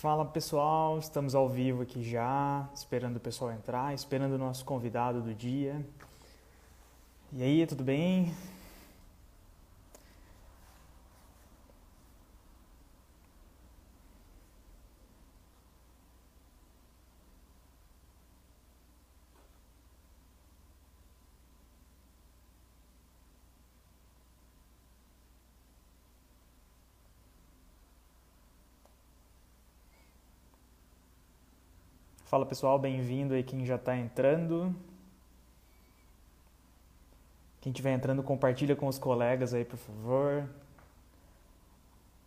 Fala pessoal, estamos ao vivo aqui já, esperando o pessoal entrar, esperando o nosso convidado do dia. E aí, tudo bem? Fala pessoal, bem-vindo aí quem já está entrando. Quem estiver entrando, compartilha com os colegas aí, por favor.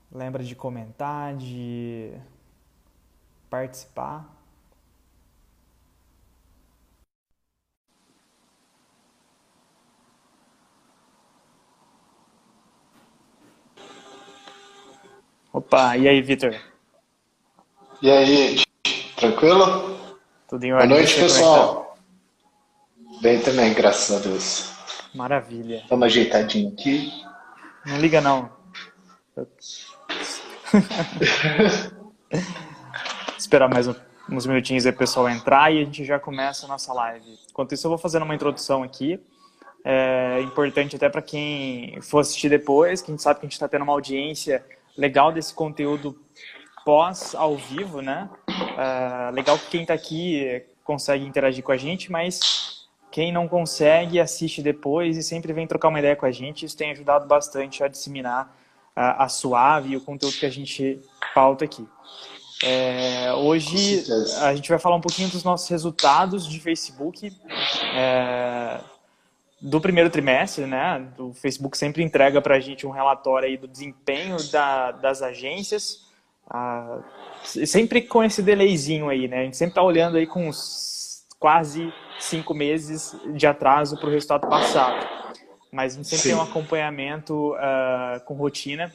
Lembra de comentar, de participar. Opa, e aí, Vitor? E aí, tranquilo? Tudo em ordem? Boa noite, pessoal. Bem também, graças a Deus. Maravilha. Estamos ajeitadinho aqui. Não liga não. Esperar mais um- uns minutinhos aí o pessoal entrar e a gente já começa a nossa live. Enquanto isso, eu vou fazendo uma introdução aqui. É importante até para quem for assistir depois, que a gente sabe que a gente está tendo uma audiência legal desse conteúdo pós ao vivo, né? É, legal que quem está aqui consegue interagir com a gente, mas quem não consegue assiste depois e sempre vem trocar uma ideia com a gente. Isso tem ajudado bastante a disseminar a, a suave e o conteúdo que a gente pauta aqui. É, hoje a gente vai falar um pouquinho dos nossos resultados de Facebook é, do primeiro trimestre, né? O Facebook sempre entrega para a gente um relatório aí do desempenho da- das agências, ah, sempre com esse delayzinho aí, né? A gente sempre está olhando aí com uns quase cinco meses de atraso para o resultado passado. Mas a gente sempre Sim. tem um acompanhamento ah, com rotina,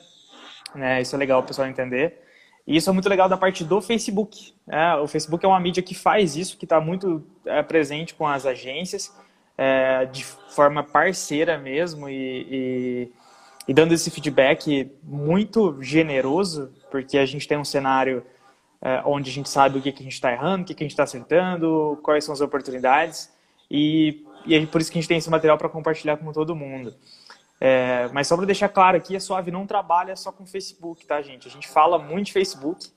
né? Isso é legal o pessoal entender. E isso é muito legal da parte do Facebook. né? O Facebook é uma mídia que faz isso, que está muito é, presente com as agências, é, de forma parceira mesmo e, e, e dando esse feedback muito generoso, porque a gente tem um cenário é, onde a gente sabe o que, que a gente está errando, o que, que a gente está acertando, quais são as oportunidades, e, e é por isso que a gente tem esse material para compartilhar com todo mundo. É, mas só para deixar claro aqui, a Suave não trabalha só com Facebook, tá, gente? A gente fala muito de Facebook,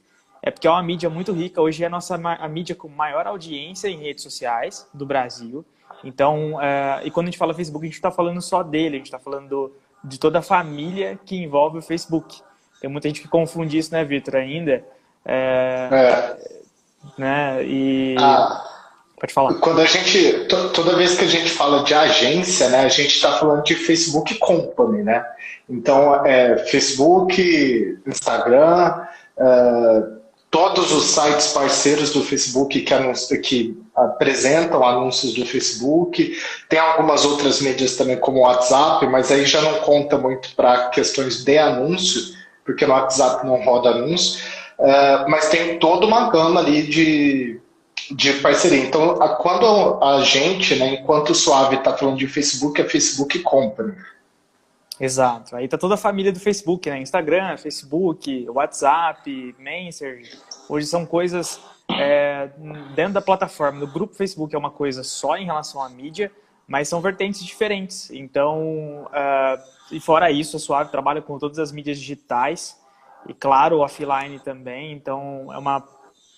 é porque é uma mídia muito rica. Hoje é a nossa a mídia com maior audiência em redes sociais do Brasil. Então, é, e quando a gente fala Facebook, a gente está falando só dele, a gente está falando do- de toda a família que envolve o Facebook. Tem muita gente que confunde isso, né, Vitor, ainda. É, É, né, e... a- Pode falar. quando a gente, to- toda vez que a gente fala de agência, né, a gente está falando de Facebook Company, né? Então, é, Facebook, Instagram, é, todos os sites parceiros do Facebook que, que apresentam anúncios do Facebook, tem algumas outras mídias também como o WhatsApp, mas aí já não conta muito para questões de anúncio, porque no WhatsApp não roda anúncio, É, mas tem toda uma gama ali de, de parceria. Então, a- quando a gente, né, enquanto o Suave está falando de Facebook, é Facebook Company. Exato. Aí tá toda a família do Facebook, né? Instagram, Facebook, WhatsApp, Messenger. Hoje são coisas é, dentro da plataforma. No grupo Facebook é uma coisa só em relação à mídia, mas são vertentes diferentes. Então, ah, e fora isso, a Suave trabalha com todas as mídias digitais e, claro, offline também. Então, é uma,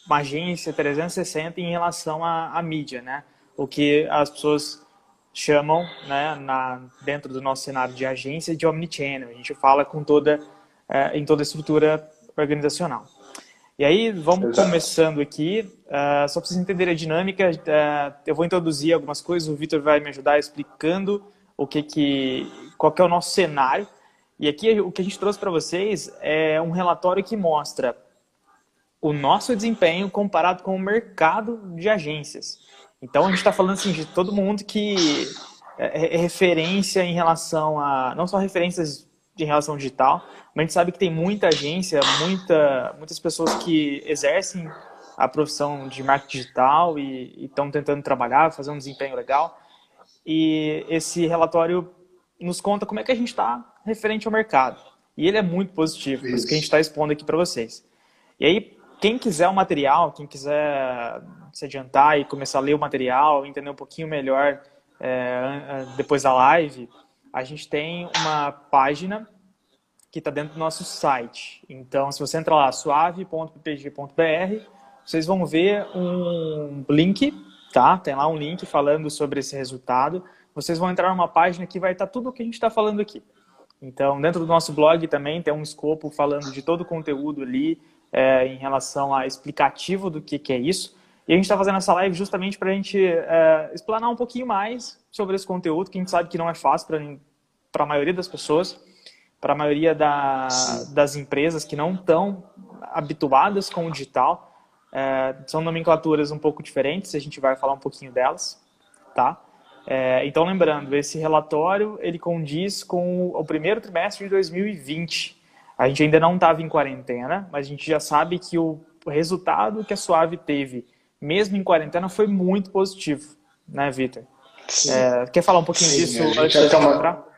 uma agência 360 em relação à, à mídia, né? O que as pessoas chamam, né, na, dentro do nosso cenário de agência, de omnichannel. A gente fala com toda, eh, em toda a estrutura organizacional. E aí, vamos Exato. começando aqui. ah, só para vocês entenderem a dinâmica, ah, eu vou introduzir algumas coisas, o Vitor vai me ajudar explicando o que que, qual que é o nosso cenário. E aqui o que a gente trouxe para vocês é um relatório que mostra o nosso desempenho comparado com o mercado de agências. Então a gente está falando assim, de todo mundo que é é referência em relação a. não só referências em relação digital, mas a gente sabe que tem muita agência, muita, muitas pessoas que exercem a profissão de marketing digital e estão tentando trabalhar, fazer um desempenho legal. E esse relatório nos conta como é que a gente está referente ao mercado. E ele é muito positivo, por isso que a gente está expondo aqui para vocês. E aí, quem quiser o material, quem quiser se adiantar e começar a ler o material, entender um pouquinho melhor é, depois da live, a gente tem uma página que está dentro do nosso site. Então, se você entrar lá, suave.ppg.br, vocês vão ver um link, tá? Tem lá um link falando sobre esse resultado. Vocês vão entrar numa página que vai estar tá tudo o que a gente está falando aqui. Então, dentro do nosso blog também tem um escopo falando de todo o conteúdo ali é, em relação a explicativo do que, que é isso. E a gente está fazendo essa live justamente para a gente é, explanar um pouquinho mais sobre esse conteúdo, que a gente sabe que não é fácil para a maioria das pessoas, para a maioria da, das empresas que não estão habituadas com o digital. É, são nomenclaturas um pouco diferentes, a gente vai falar um pouquinho delas, tá? É, então, lembrando, esse relatório ele condiz com o primeiro trimestre de 2020. A gente ainda não estava em quarentena, mas a gente já sabe que o resultado que a Suave teve, mesmo em quarentena, foi muito positivo, né, Vitor? É, quer falar um pouquinho Sim, disso antes de uma... entrar?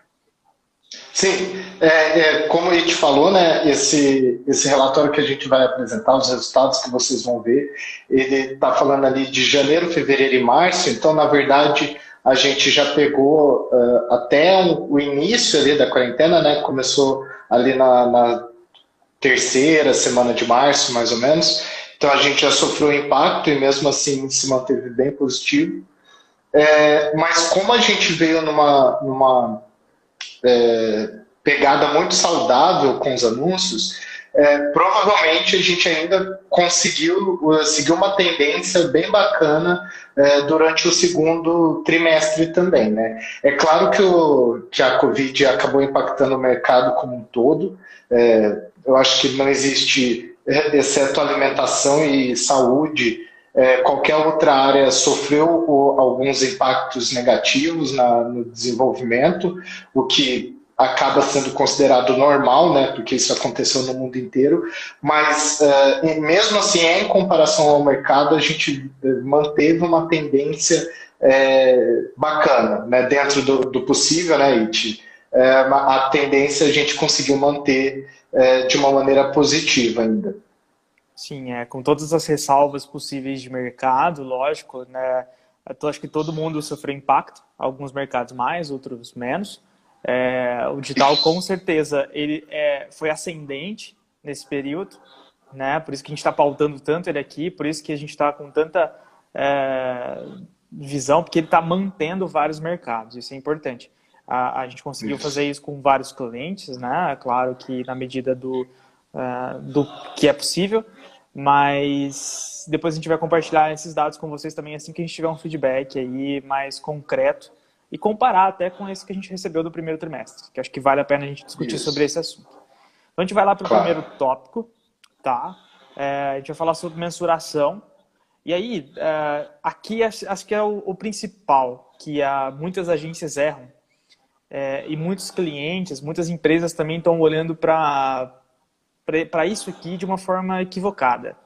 Sim, é, é, como a gente falou, né, esse, esse relatório que a gente vai apresentar, os resultados que vocês vão ver, ele está falando ali de janeiro, fevereiro e março, então, na verdade, a gente já pegou uh, até o início ali da quarentena, né? Começou ali na, na, terceira semana de março, mais ou menos. Então a gente já sofreu impacto e mesmo assim se manteve bem positivo. É, mas como a gente veio numa, numa é, pegada muito saudável com os anúncios, é, provavelmente a gente ainda conseguiu uh, seguir uma tendência bem bacana é, durante o segundo trimestre também. Né? É claro que, o, que a Covid acabou impactando o mercado como um todo. É, eu acho que não existe, exceto alimentação e saúde, é, qualquer outra área sofreu alguns impactos negativos na, no desenvolvimento, o que acaba sendo considerado normal, né, porque isso aconteceu no mundo inteiro, mas uh, mesmo assim, em comparação ao mercado, a gente eh, manteve uma tendência é, bacana, né, dentro do, do possível, né, It? É, a tendência a gente conseguiu manter é, de uma maneira positiva ainda. Sim, é, com todas as ressalvas possíveis de mercado, lógico, né, eu acho que todo mundo sofreu impacto, alguns mercados mais, outros menos, é, o digital, com certeza, ele é, foi ascendente nesse período, né? Por isso que a gente está pautando tanto ele aqui, por isso que a gente está com tanta é, visão, porque ele está mantendo vários mercados, isso é importante. A, a gente conseguiu isso. fazer isso com vários clientes, né? Claro que na medida do, uh, do que é possível, mas depois a gente vai compartilhar esses dados com vocês também assim que a gente tiver um feedback aí mais concreto e comparar até com esse que a gente recebeu do primeiro trimestre, que acho que vale a pena a gente discutir Isso. sobre esse assunto. Então a gente vai lá para o claro. primeiro tópico, tá? É, a gente vai falar sobre mensuração. E aí, é, aqui acho que é o, o principal que a, muitas agências erram é, e muitos clientes, muitas empresas também estão olhando para isso aqui de uma forma equivocada.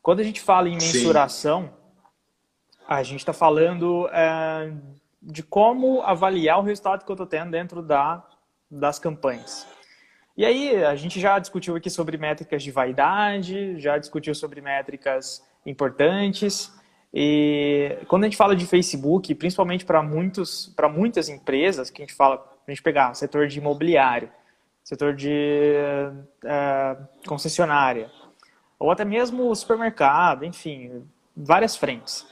Quando a gente fala em mensuração, Sim. a gente está falando é, de como avaliar o resultado que eu estou tendo dentro da, das campanhas. E aí, a gente já discutiu aqui sobre métricas de vaidade, já discutiu sobre métricas importantes. E quando a gente fala de Facebook, principalmente para muitos, para muitas empresas, que a gente fala, a gente pegar setor de imobiliário, setor de uh, concessionária, ou até mesmo supermercado, enfim, várias frentes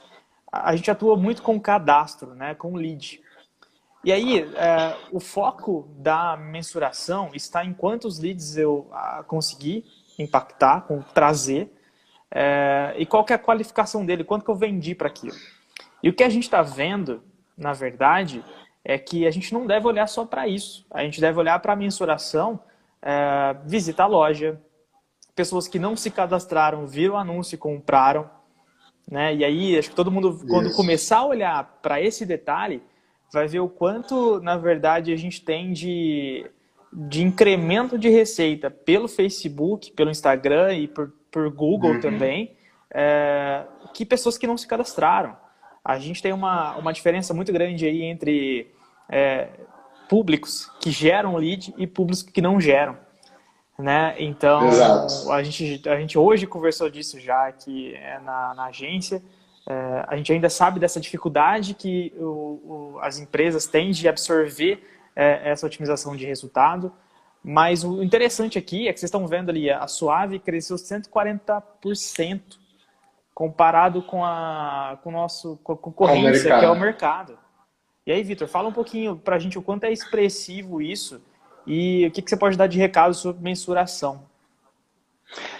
a gente atua muito com cadastro, né, com lead. E aí, é, o foco da mensuração está em quantos leads eu a, consegui impactar, trazer, é, e qual é a qualificação dele, quanto que eu vendi para aquilo. E o que a gente está vendo, na verdade, é que a gente não deve olhar só para isso. A gente deve olhar para a mensuração, é, visita a loja, pessoas que não se cadastraram, viram o anúncio e compraram, né? E aí, acho que todo mundo, quando começar a olhar para esse detalhe, vai ver o quanto, na verdade, a gente tem de, de incremento de receita pelo Facebook, pelo Instagram e por, por Google uhum. também, é, que pessoas que não se cadastraram. A gente tem uma, uma diferença muito grande aí entre é, públicos que geram lead e públicos que não geram. Né? Então, a gente, a gente hoje conversou disso já aqui é, na, na agência. É, a gente ainda sabe dessa dificuldade que o, o, as empresas têm de absorver é, essa otimização de resultado. Mas o interessante aqui é que vocês estão vendo ali, a Suave cresceu 140% comparado com a com o nosso com a concorrência, que é o mercado. E aí, Vitor, fala um pouquinho para a gente o quanto é expressivo isso e o que, que você pode dar de recado sobre mensuração.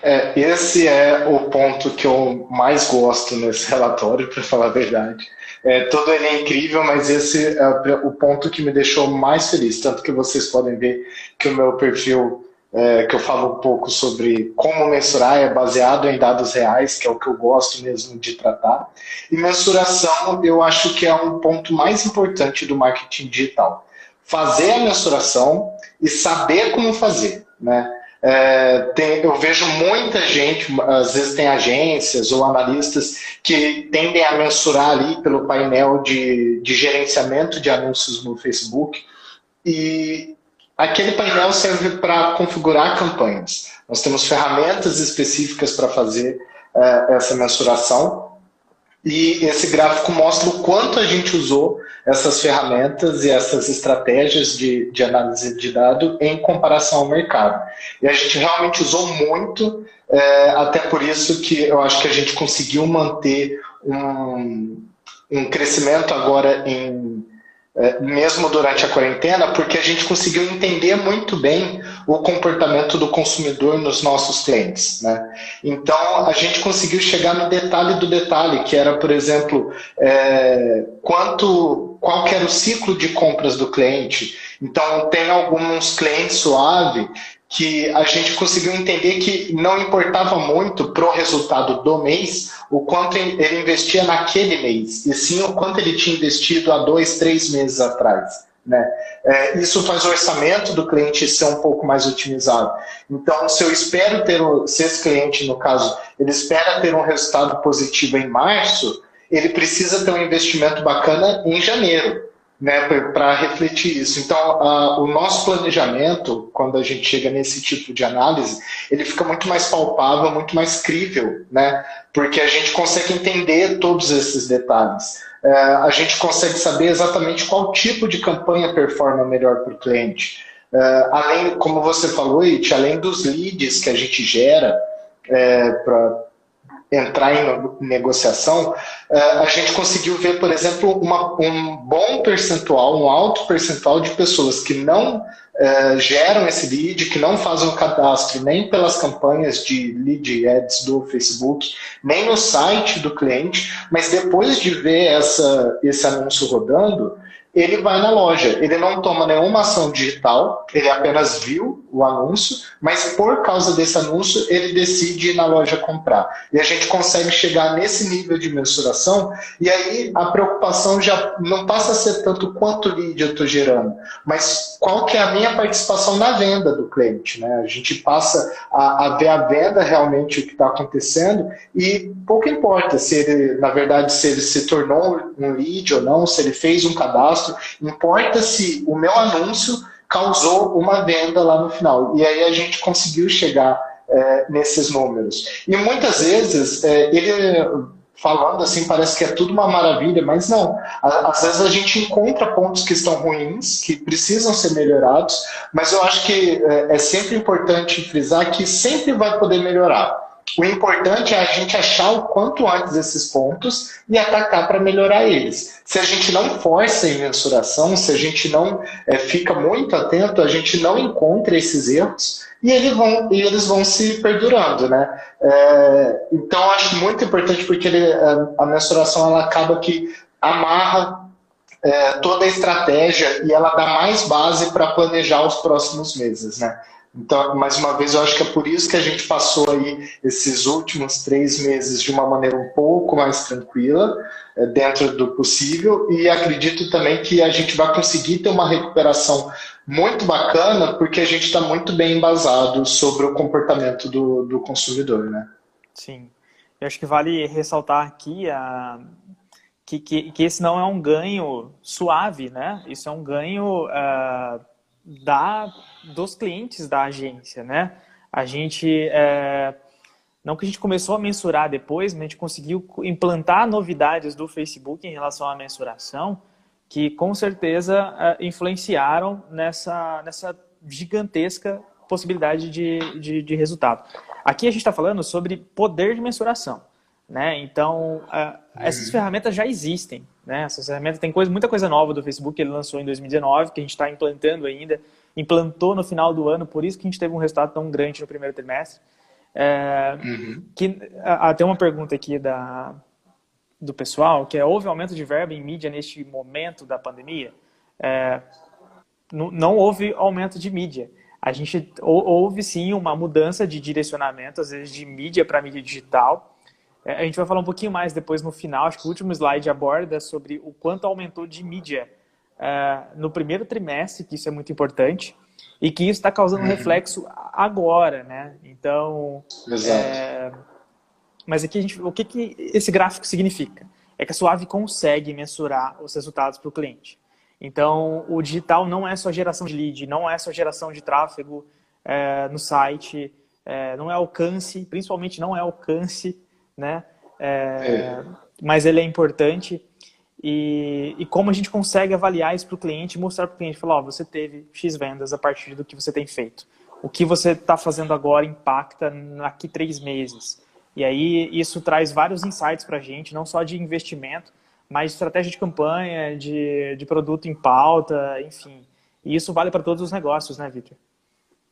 É, esse é o ponto que eu mais gosto nesse relatório, para falar a verdade. É, todo ele é incrível, mas esse é o ponto que me deixou mais feliz. Tanto que vocês podem ver que o meu perfil, é, que eu falo um pouco sobre como mensurar, é baseado em dados reais, que é o que eu gosto mesmo de tratar. E mensuração, eu acho que é um ponto mais importante do marketing digital. Fazer a mensuração e saber como fazer, né? É, tem, eu vejo muita gente, às vezes tem agências ou analistas que tendem a mensurar ali pelo painel de, de gerenciamento de anúncios no Facebook e aquele painel serve para configurar campanhas. Nós temos ferramentas específicas para fazer é, essa mensuração e esse gráfico mostra o quanto a gente usou essas ferramentas e essas estratégias de, de análise de dado em comparação ao mercado. E a gente realmente usou muito, é, até por isso que eu acho que a gente conseguiu manter um, um crescimento agora em mesmo durante a quarentena, porque a gente conseguiu entender muito bem o comportamento do consumidor nos nossos clientes. Né? Então, a gente conseguiu chegar no detalhe do detalhe, que era, por exemplo, é, quanto, qual era o ciclo de compras do cliente. Então, tem alguns clientes suave que a gente conseguiu entender que não importava muito para o resultado do mês o quanto ele investia naquele mês, e sim o quanto ele tinha investido há dois, três meses atrás. Né? É, isso faz o orçamento do cliente ser um pouco mais otimizado. Então, se eu espero ter, se esse cliente, no caso, ele espera ter um resultado positivo em março, ele precisa ter um investimento bacana em janeiro né, para refletir isso. Então, o nosso planejamento, quando a gente chega nesse tipo de análise, ele fica muito mais palpável, muito mais crível, né, porque a gente consegue entender todos esses detalhes. É, a gente consegue saber exatamente qual tipo de campanha performa melhor para o cliente. É, além, como você falou, It, além dos leads que a gente gera é, para entrar em negociação, eh, a gente conseguiu ver, por exemplo, uma, um bom percentual, um alto percentual de pessoas que não uh, geram esse lead, que não fazem o cadastro nem pelas campanhas de lead ads do Facebook, nem no site do cliente, mas depois de ver essa, esse anúncio rodando, ele vai na loja. Ele não toma nenhuma ação digital, ele apenas viu o anúncio, mas por causa desse anúncio, ele decide ir na loja comprar. E a gente consegue chegar nesse nível de mensuração, e aí a preocupação já não passa a ser tanto quanto lead eu estou gerando, mas qual que é a minha participação na venda do cliente. Né? A gente passa a, a ver a venda realmente o que está acontecendo, e pouco importa se ele, na verdade, se ele se tornou um lead ou não, se ele fez um cadastro, importa se o meu anúncio causou uma venda lá no final. E aí a gente conseguiu chegar é, nesses números. E muitas vezes, é, ele falando assim, parece que é tudo uma maravilha, mas não. Às vezes a gente encontra pontos que estão ruins, que precisam ser melhorados, mas eu acho que é, é sempre importante frisar que sempre vai poder melhorar. O importante é a gente achar o quanto antes esses pontos e atacar para melhorar eles. Se a gente não força em mensuração, se a gente não é, fica muito atento, a gente não encontra esses erros e eles vão, e eles vão se perdurando, né? É, então, acho muito importante porque ele, é, a mensuração ela acaba que amarra é, toda a estratégia e ela dá mais base para planejar os próximos meses, né? Então, mais uma vez, eu acho que é por isso que a gente passou aí esses últimos três meses de uma maneira um pouco mais tranquila, é, dentro do possível, e acredito também que a gente vai conseguir ter uma recuperação muito bacana, porque a gente está muito bem embasado sobre o comportamento do, do consumidor, né? Sim. Eu acho que vale ressaltar aqui a, que, que, que esse não é um ganho suave, né? Isso é um ganho uh, da, dos clientes da agência, né? a gente é, não que a gente começou a mensurar depois, mas a gente conseguiu implantar novidades do Facebook em relação à mensuração que com certeza é, influenciaram nessa, nessa gigantesca possibilidade de, de, de resultado. Aqui a gente está falando sobre poder de mensuração. Né? Então, uh, essas uhum. ferramentas já existem. Né? Essas ferramentas tem coisa, muita coisa nova do Facebook que ele lançou em 2019, que a gente está implantando ainda. Implantou no final do ano, por isso que a gente teve um resultado tão grande no primeiro trimestre. É, uhum. que, tem uma pergunta aqui da, do pessoal, que é, houve aumento de verba em mídia neste momento da pandemia? É, não houve aumento de mídia. A gente houve sim uma mudança de direcionamento, às vezes de mídia para mídia digital, a gente vai falar um pouquinho mais depois no final, acho que o último slide aborda sobre o quanto aumentou de mídia uh, no primeiro trimestre, que isso é muito importante, e que isso está causando uhum. reflexo agora, né? Então, é... mas aqui a gente, o que, que esse gráfico significa? É que a Suave consegue mensurar os resultados para o cliente. Então, o digital não é só geração de lead, não é só geração de tráfego é, no site, é, não é alcance, principalmente não é alcance né? É, é. Mas ele é importante. E, e, como a gente consegue avaliar isso para o cliente, mostrar para o cliente, falar, ó, você teve X vendas a partir do que você tem feito. O que você está fazendo agora impacta daqui três meses. E aí isso traz vários insights para a gente, não só de investimento, mas de estratégia de campanha, de, de produto em pauta, enfim. E isso vale para todos os negócios, né, Victor?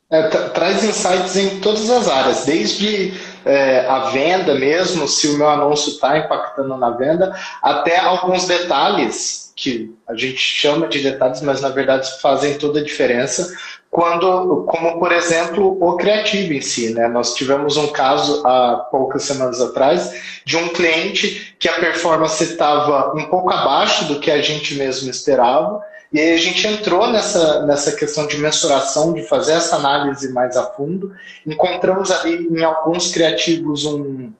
É, traz insights em todas as áreas, desde é, a venda mesmo, se o meu anúncio está impactando na venda, até alguns detalhes que a gente chama de detalhes, mas na verdade fazem toda a diferença. Quando, como por exemplo, o criativo em si, né? Nós tivemos um caso há poucas semanas atrás de um cliente que a performance estava um pouco abaixo do que a gente mesmo esperava e aí a gente entrou nessa, nessa questão de mensuração, de fazer essa análise mais a fundo. Encontramos ali em alguns criativos um,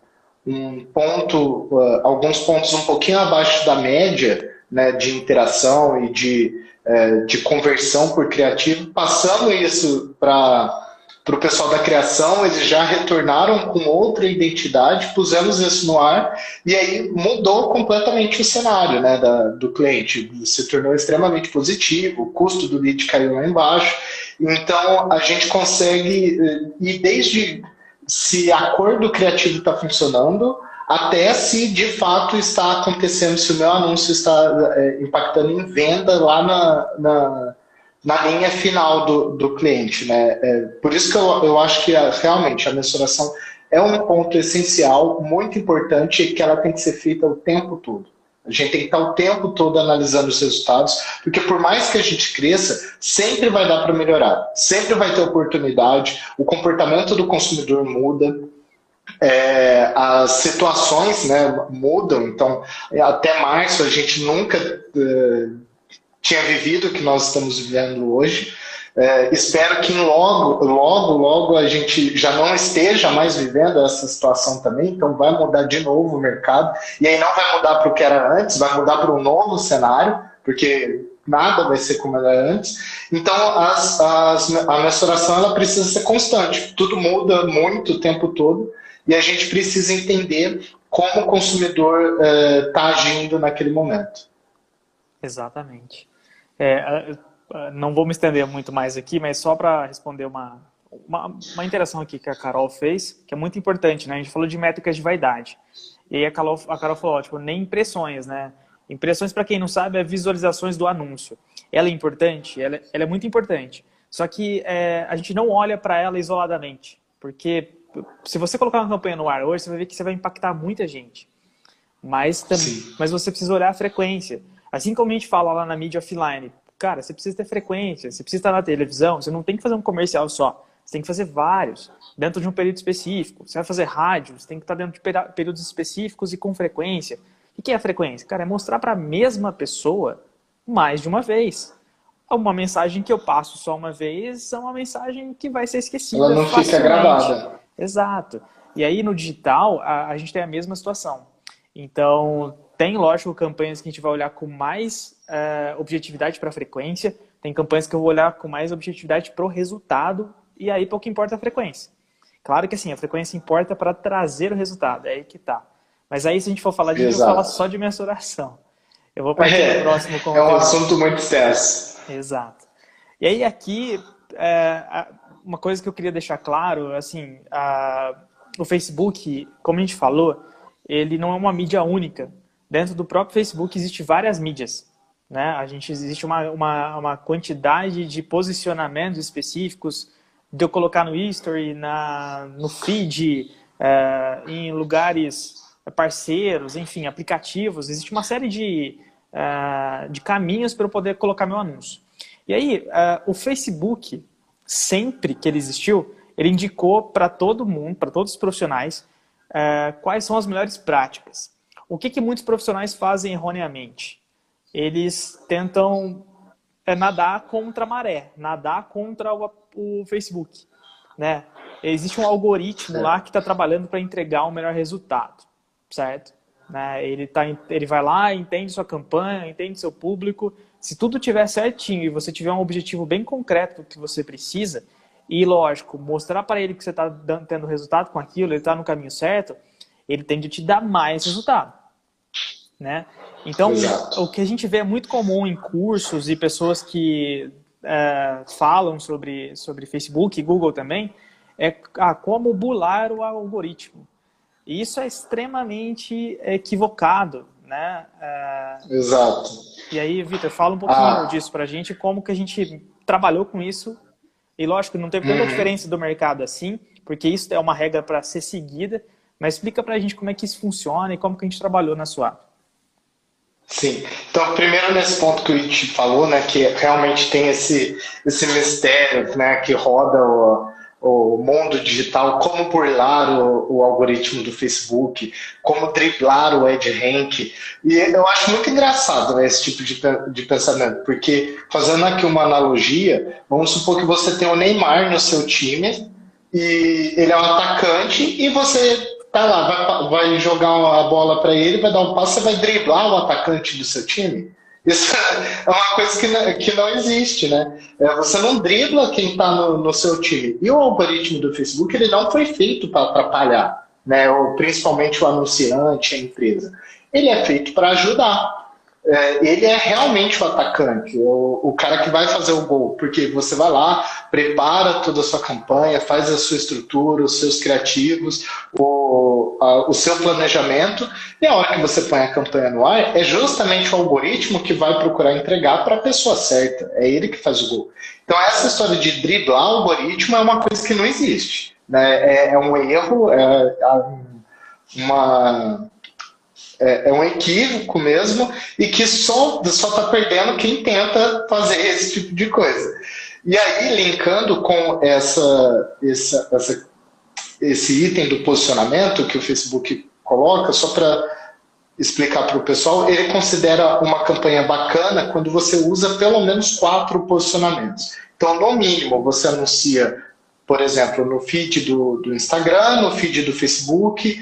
um ponto, uh, alguns pontos um pouquinho abaixo da média né, de interação e de, uh, de conversão por criativo. Passando isso para para o pessoal da criação, eles já retornaram com outra identidade, pusemos isso no ar e aí mudou completamente o cenário né, da, do cliente. Se tornou extremamente positivo, o custo do lead caiu lá embaixo. Então a gente consegue eh, ir desde se a cor do criativo está funcionando até se de fato está acontecendo, se o meu anúncio está é, impactando em venda lá na, na na linha final do, do cliente. Né? É, por isso que eu, eu acho que a, realmente a mensuração é um ponto essencial, muito importante, e que ela tem que ser feita o tempo todo. A gente tem que estar o tempo todo analisando os resultados, porque por mais que a gente cresça, sempre vai dar para melhorar, sempre vai ter oportunidade, o comportamento do consumidor muda, é, as situações né, mudam, então até março a gente nunca é, tinha vivido, que nós estamos vivendo hoje. É, espero que logo, logo, logo a gente já não esteja mais vivendo essa situação também, então vai mudar de novo o mercado. E aí não vai mudar para o que era antes, vai mudar para um novo cenário, porque nada vai ser como era antes. Então as, as, a mensuração ela precisa ser constante, tudo muda muito o tempo todo e a gente precisa entender como o consumidor está é, agindo naquele momento. Exatamente. É, não vou me estender muito mais aqui, mas só para responder uma, uma, uma, interação aqui que a Carol fez, que é muito importante, né? A gente falou de métricas de vaidade. E aí a Carol, a Carol falou, tipo, nem impressões, né? Impressões, para quem não sabe, é visualizações do anúncio. Ela é importante? Ela, ela é muito importante. Só que é, a gente não olha para ela isoladamente. Porque se você colocar uma campanha no ar hoje, você vai ver que você vai impactar muita gente. Mas, também, mas você precisa olhar a frequência. Assim como a gente fala lá na mídia offline, cara, você precisa ter frequência, você precisa estar na televisão, você não tem que fazer um comercial só, você tem que fazer vários, dentro de um período específico. Você vai fazer rádio, você tem que estar dentro de períodos específicos e com frequência. O que é a frequência? Cara, é mostrar para a mesma pessoa mais de uma vez. Uma mensagem que eu passo só uma vez é uma mensagem que vai ser esquecida. Ela não facilmente. fica gravada. Exato. E aí no digital, a, a gente tem a mesma situação. Então, tem, lógico, campanhas que a gente vai olhar com mais uh, objetividade para a frequência, tem campanhas que eu vou olhar com mais objetividade para o resultado, e aí pouco importa a frequência. Claro que assim, a frequência importa para trazer o resultado, é aí que tá. Mas aí, se a gente for falar de eu falar só de mensuração. Eu vou partir é, próximo com. É um assunto muito extenso. Exato. E aí, aqui, é, uma coisa que eu queria deixar claro, assim, a, o Facebook, como a gente falou, ele não é uma mídia única. Dentro do próprio Facebook existe várias mídias. Né? A gente existe uma, uma, uma quantidade de posicionamentos específicos de eu colocar no history, na, no feed, é, em lugares parceiros, enfim, aplicativos. Existe uma série de, é, de caminhos para eu poder colocar meu anúncio. E aí, é, o Facebook, sempre que ele existiu, ele indicou para todo mundo, para todos os profissionais, quais são as melhores práticas. O que, que muitos profissionais fazem erroneamente? Eles tentam é, nadar contra a maré, nadar contra o, o Facebook. Né? Existe um algoritmo lá que está trabalhando para entregar um melhor resultado, certo? Né? Ele, tá, ele vai lá, entende sua campanha, entende seu público. Se tudo tiver certinho e você tiver um objetivo bem concreto que você precisa, e, lógico, mostrar para ele que você está tendo resultado com aquilo, ele está no caminho certo, ele tende a te dar mais resultado. Né? Então, Exato. o que a gente vê é muito comum em cursos e pessoas que é, falam sobre, sobre Facebook e Google também, é ah, como bular o algoritmo. E isso é extremamente equivocado, né? É... Exato. E aí, Vitor, fala um pouquinho ah. disso para a gente, como que a gente trabalhou com isso e lógico, não tem tanta uhum. diferença do mercado assim, porque isso é uma regra para ser seguida, mas explica para a gente como é que isso funciona e como que a gente trabalhou na sua. Sim. Então, primeiro nesse ponto que o It falou, né, que realmente tem esse, esse mistério, né, que roda o, o mundo digital, como burlar o, o, algoritmo do Facebook, como driblar o EdRank. E eu acho muito engraçado né, esse tipo de, de pensamento, porque fazendo aqui uma analogia, vamos supor que você tem o Neymar no seu time e ele é um atacante e você tá lá, vai, vai jogar a bola para ele, vai dar um passo, você vai driblar o atacante do seu time. Isso é uma coisa que não, que não existe, né? É, você não dribla quem está no, no, seu time. E o algoritmo do Facebook ele não foi feito para atrapalhar, né? Ou, principalmente o anunciante, a empresa. Ele é feito para ajudar é, ele é realmente o atacante, o, o, cara que vai fazer o gol, porque você vai lá, prepara toda a sua campanha, faz a sua estrutura, os seus criativos, o, a, o seu planejamento, e a hora que você põe a campanha no ar, é justamente o algoritmo que vai procurar entregar para a pessoa certa, é ele que faz o gol. Então, essa história de driblar o algoritmo é uma coisa que não existe. Né? É, é um erro, é, é uma é, é, um equívoco mesmo e que só está perdendo quem tenta fazer esse tipo de coisa. E aí, linkando com essa, essa, essa esse item do posicionamento que o Facebook coloca, só para explicar para o pessoal, ele considera uma campanha bacana quando você usa pelo menos quatro posicionamentos. Então, no mínimo, você anuncia, por exemplo, no feed do, do Instagram, no feed do Facebook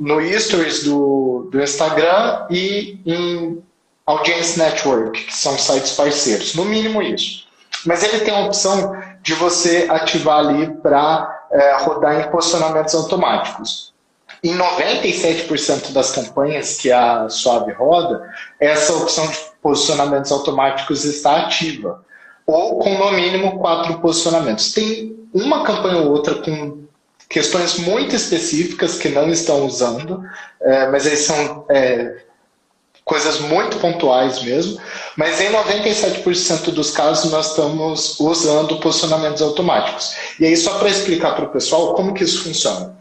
no Stories do, do Instagram e em Audience Network, que são sites parceiros. No mínimo isso. Mas ele tem a opção de você ativar ali para é, rodar em posicionamentos automáticos. Em 97% das campanhas que a Suave roda, essa opção de posicionamentos automáticos está ativa. Ou com no mínimo quatro posicionamentos. Tem uma campanha ou outra com questões muito específicas que não estão usando, é, mas eles são é, coisas muito pontuais mesmo. Mas em 97% dos casos nós estamos usando posicionamentos automáticos. E aí, só para explicar para o pessoal como que isso funciona.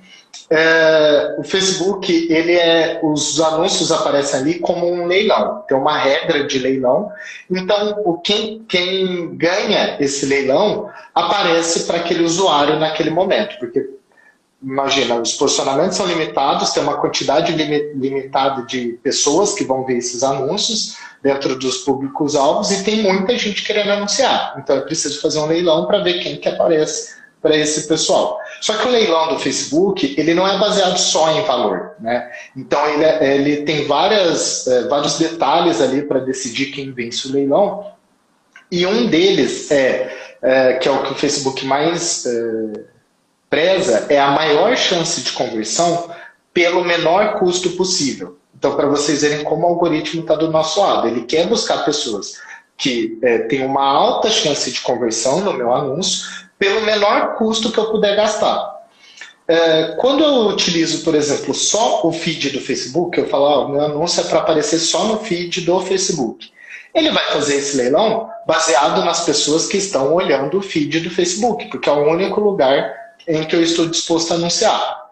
É, o Facebook, ele é, os anúncios aparecem ali como um leilão, tem uma regra de leilão. Então, o quem, quem ganha esse leilão aparece para aquele usuário naquele momento, porque imagina, os posicionamentos são limitados, tem uma quantidade limitada de pessoas que vão ver esses anúncios dentro dos públicos-alvos e tem muita gente querendo anunciar. Então é preciso fazer um leilão para ver quem que aparece para esse pessoal. Só que o leilão do Facebook, ele não é baseado só em valor, né? Então ele, é, ele tem várias, é, vários detalhes ali para decidir quem vence o leilão. E um deles é, é, que é o que o Facebook mais preza é a maior chance de conversão pelo menor custo possível. Então, para vocês verem como o algoritmo está do nosso lado, ele quer buscar pessoas que é, têm uma alta chance de conversão no meu anúncio pelo menor custo que eu puder gastar. É, quando eu utilizo, por exemplo, só o feed do Facebook, eu falo, ó, meu anúncio é para aparecer só no feed do Facebook. Ele vai fazer esse leilão baseado nas pessoas que estão olhando o feed do Facebook, porque é o único lugar em que eu estou disposto a anunciar.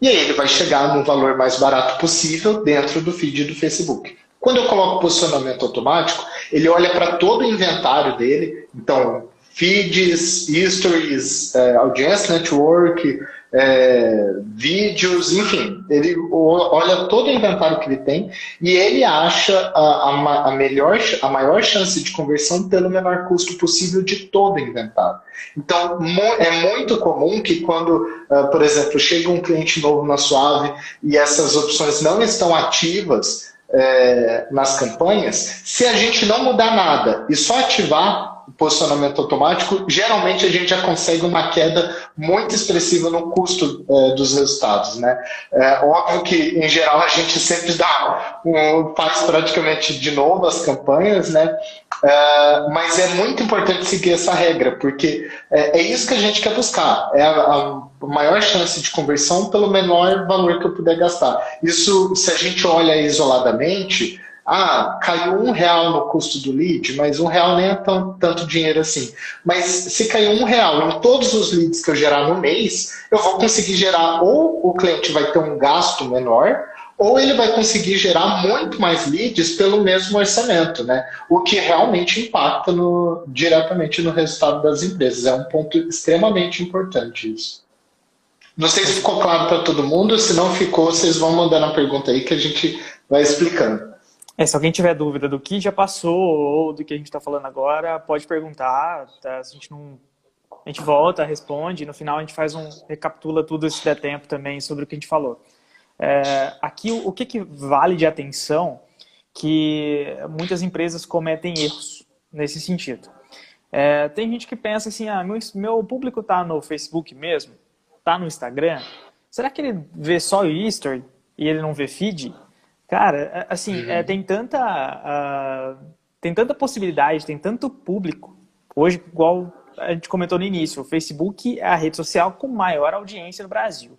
E aí ele vai chegar no valor mais barato possível dentro do feed do Facebook. Quando eu coloco posicionamento automático, ele olha para todo o inventário dele, então feeds, stories, é, audience network, é, vídeos, enfim, ele olha todo o inventário que ele tem e ele acha a, a, a, melhor, a maior chance de conversão pelo menor custo possível de todo o inventário. Então, é muito comum que quando, uh, por exemplo, chega um cliente novo na Suave e essas opções não estão ativas é, nas campanhas, se a gente não mudar nada e só ativar posicionamento automático, geralmente a gente já consegue uma queda muito expressiva no custo é, dos resultados. Né? É, óbvio que, em geral, a gente sempre dá um, faz praticamente de novo as campanhas, né? É, mas é muito importante seguir essa regra, porque é, isso que a gente quer buscar, é a, a, maior chance de conversão pelo menor valor que eu puder gastar. Isso, se a gente olha isoladamente, ah, caiu um real no custo do lead, mas um real nem é tão, tanto dinheiro assim. Mas se caiu um real em todos os leads que eu gerar no mês, eu vou conseguir gerar, ou o cliente vai ter um gasto menor, ou ele vai conseguir gerar muito mais leads pelo mesmo orçamento, né? O que realmente impacta no, diretamente no resultado das empresas. É um ponto extremamente importante isso. Não sei se ficou claro para todo mundo, se não ficou, vocês vão mandando a pergunta aí que a gente vai explicando. É, se alguém tiver dúvida do que já passou ou do que a gente está falando agora, pode perguntar. Tá? A gente não. A gente volta, responde, e no final a gente faz um. recapitula tudo se der tempo também sobre o que a gente falou. É, aqui, o que, que vale de atenção que muitas empresas cometem erros nesse sentido. É, tem gente que pensa assim, ah, meu, meu público está no Facebook mesmo, está no Instagram, será que ele vê só o history e ele não vê feed? Cara, é, assim, uhum. é, tem tanta uh, tem tanta possibilidade, tem tanto público. Hoje, igual a gente comentou no início, o Facebook é a rede social com maior audiência no Brasil.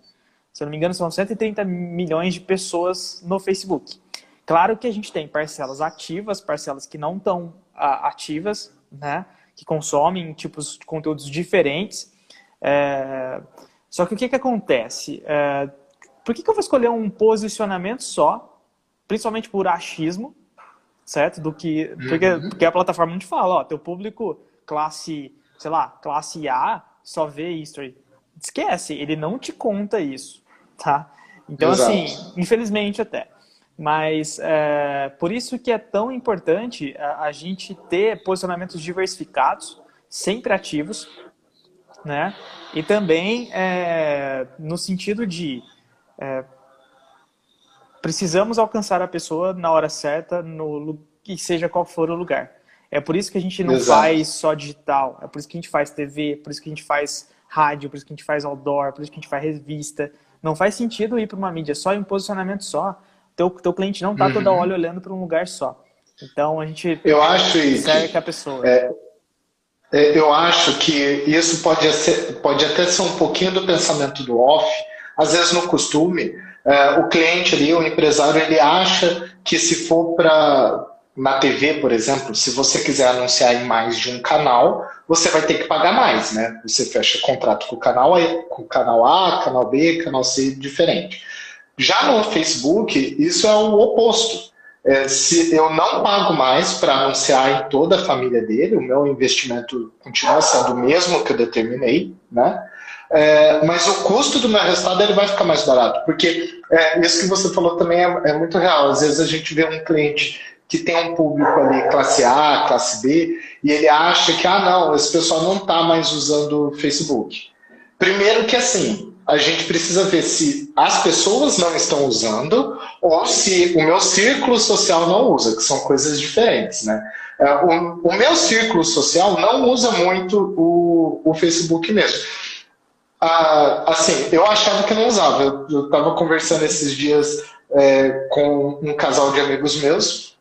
Se eu não me engano, são 130 milhões de pessoas no Facebook. Claro que a gente tem parcelas ativas, parcelas que não estão uh, ativas, né? Que consomem tipos de conteúdos diferentes. É... Só que o que, que acontece? É... Por que, que eu vou escolher um posicionamento só principalmente por achismo, certo? Do que porque, uhum. porque a plataforma não te fala, ó, teu público classe, sei lá, classe A só vê history. Esquece, ele não te conta isso, tá? Então Exato. assim, infelizmente até. Mas é, por isso que é tão importante a, a gente ter posicionamentos diversificados, sempre ativos, né? E também é, no sentido de é, precisamos alcançar a pessoa na hora certa, no que seja qual for o lugar. É por isso que a gente não Exato. faz só digital, é por isso que a gente faz TV, por isso que a gente faz rádio, por isso que a gente faz outdoor, por isso que a gente faz revista. Não faz sentido ir para uma mídia só em um posicionamento só. Teu, teu cliente não está uhum. toda hora olhando para um lugar só. Então a gente eu acho cerca a pessoa. É, é, eu acho que isso pode, ser, pode até ser um pouquinho do pensamento do off, às vezes no costume, é, o cliente ali, o empresário, ele acha que se for para na TV, por exemplo, se você quiser anunciar em mais de um canal, você vai ter que pagar mais, né? Você fecha contrato com o canal A, com o canal A, canal B, canal C, diferente. Já no Facebook, isso é o oposto. É, se eu não pago mais para anunciar em toda a família dele, o meu investimento continua sendo o mesmo que eu determinei, né? É, mas o custo do meu resultado ele vai ficar mais barato, porque é, isso que você falou também é, é, muito real. Às vezes a gente vê um cliente que tem um público ali classe A, classe B, e ele acha que, ah, não, esse pessoal não está mais usando o Facebook. Primeiro que assim, a gente precisa ver se as pessoas não estão usando ou se o meu círculo social não usa, que são coisas diferentes, né? É, o, o meu círculo social não usa muito o, o Facebook mesmo. Ah, assim, eu achava que não usava. Eu estava conversando esses dias é, com um casal de amigos meus.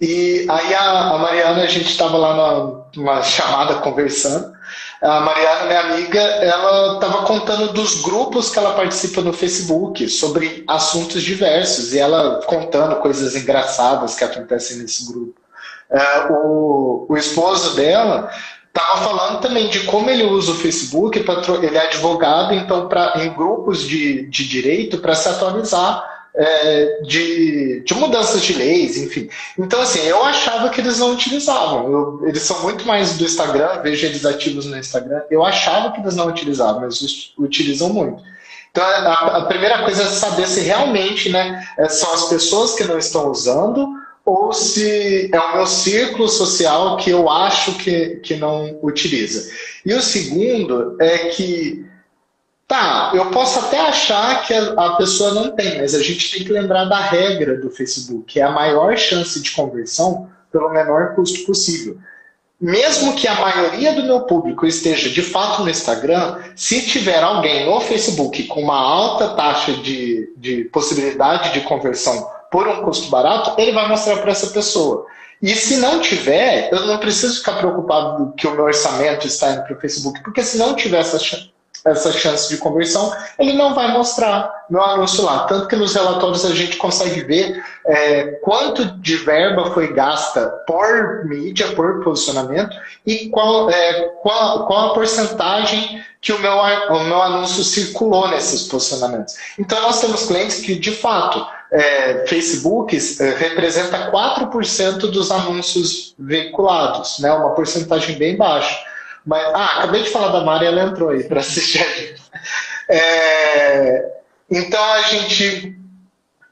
E aí a, a Mariana, a gente estava lá numa chamada conversando. A Mariana, minha amiga, ela estava contando dos grupos que ela participa no Facebook sobre assuntos diversos e ela contando coisas engraçadas que acontecem nesse grupo. É, o, o esposo dela estava falando também de como ele usa o Facebook, ele é advogado, então, pra, em grupos de, de direito, para se atualizar é, de, de, mudanças de leis, enfim. Então, assim, eu achava que eles não utilizavam. Eu, eles são muito mais do Instagram, vejo eles ativos no Instagram. Eu achava que eles não utilizavam, mas utilizam muito. Então, a, a primeira coisa é saber se realmente né, é, são as pessoas que não estão usando ou se é o meu círculo social que eu acho que, que não utiliza. E o segundo é que Tá, eu posso até achar que a, pessoa não tem, mas a gente tem que lembrar da regra do Facebook, é a maior chance de conversão pelo menor custo possível. Mesmo que a maioria do meu público esteja de fato no Instagram, se tiver alguém no Facebook com uma alta taxa de, de possibilidade de conversão por um custo barato, ele vai mostrar para essa pessoa. E se não tiver, eu não preciso ficar preocupado que o meu orçamento está indo para o Facebook, porque se não tiver essa essa chance de conversão, ele não vai mostrar meu anúncio lá. Tanto que nos relatórios a gente consegue ver é, quanto de verba foi gasta por mídia, por posicionamento, e qual, é, qual, qual a porcentagem que o meu, o meu anúncio circulou nesses posicionamentos. Então, nós temos clientes que, de fato, é, Facebook é, representa 4% dos anúncios veiculados, né, uma porcentagem bem baixa. Mas, ah, acabei de falar da Mari, ela entrou aí para assistir a gente. É, então a gente.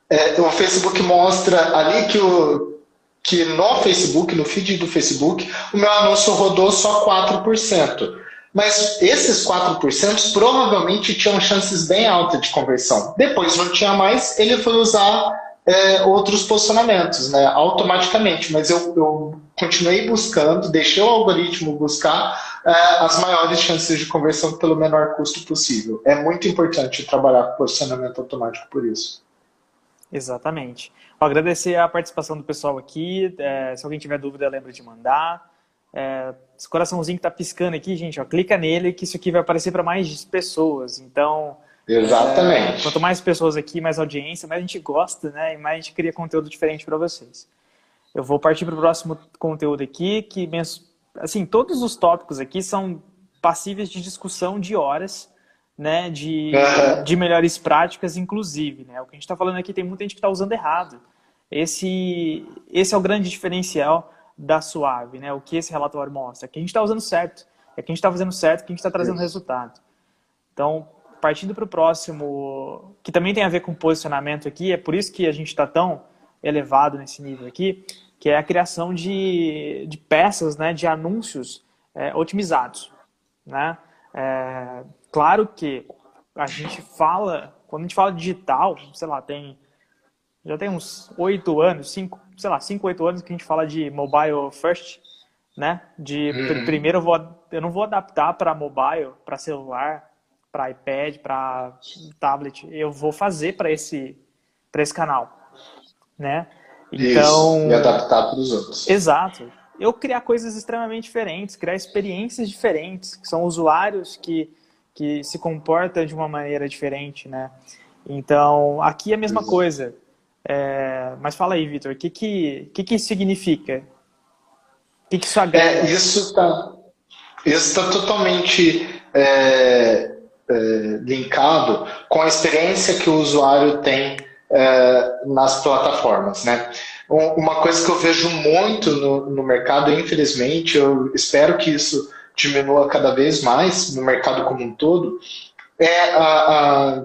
É, o Facebook mostra ali que, o, que no Facebook, no feed do Facebook, o meu anúncio rodou só 4%. Mas esses 4% provavelmente tinham chances bem altas de conversão. Depois não tinha mais, ele foi usar é, outros posicionamentos, né, automaticamente. Mas eu, eu continuei buscando, deixei o algoritmo buscar é, as maiores chances de conversão pelo menor custo possível. É muito importante trabalhar com posicionamento automático por isso. Exatamente. Vou agradecer a participação do pessoal aqui. É, se alguém tiver dúvida, lembra de mandar. É, esse coraçãozinho que está piscando aqui, gente, ó, clica nele que isso aqui vai aparecer para mais pessoas. Então, Exatamente. É, quanto mais pessoas aqui, mais audiência, mais a gente gosta, né? E mais a gente cria conteúdo diferente para vocês. Eu vou partir para o próximo conteúdo aqui, que, assim, todos os tópicos aqui são passíveis de discussão de horas, né? De, uhum. de melhores práticas, inclusive, né? O que a gente está falando aqui tem muita gente que está usando errado. Esse, esse é o grande diferencial da Suave, né? O que esse relatório mostra, que a gente está usando certo, é que a gente está fazendo certo, que a gente está trazendo resultado. Então, partindo para o próximo, que também tem a ver com posicionamento aqui, é por isso que a gente está tão elevado nesse nível aqui, que é a criação de, de peças, né, de anúncios é, otimizados. Né? É, claro que a gente fala, quando a gente fala digital, sei lá, tem já tem uns oito anos, cinco, sei lá, cinco, oito anos que a gente fala de mobile first, né? De uhum. primeiro eu, vou, eu não vou adaptar para mobile, para celular, para iPad, para tablet, eu vou fazer para esse, esse canal, né? Então, Isso, e adaptar para os outros. Exato. Eu criar coisas extremamente diferentes, criar experiências diferentes, que são usuários que, que se comportam de uma maneira diferente, né? Então, aqui é a mesma Exato. coisa. É, mas fala aí, Vitor, o que, que, que, que isso significa? O que, que isso agrega? É, isso está isso tá totalmente é, é, linkado com a experiência que o usuário tem é, nas plataformas, né? Uma coisa que eu vejo muito no, no mercado, infelizmente, eu espero que isso diminua cada vez mais no mercado como um todo, é a,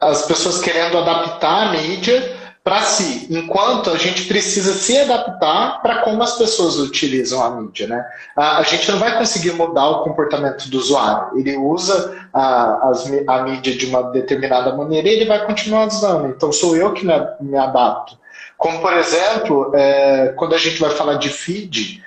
a, as pessoas querendo adaptar a mídia para si, enquanto a gente precisa se adaptar para como as pessoas utilizam a mídia. Né? A, a, gente não vai conseguir mudar o comportamento do usuário. Ele usa a, as, a mídia de uma determinada maneira e ele vai continuar usando. Então sou eu que me, me adapto. Como, por exemplo, é, quando a gente vai falar de feed,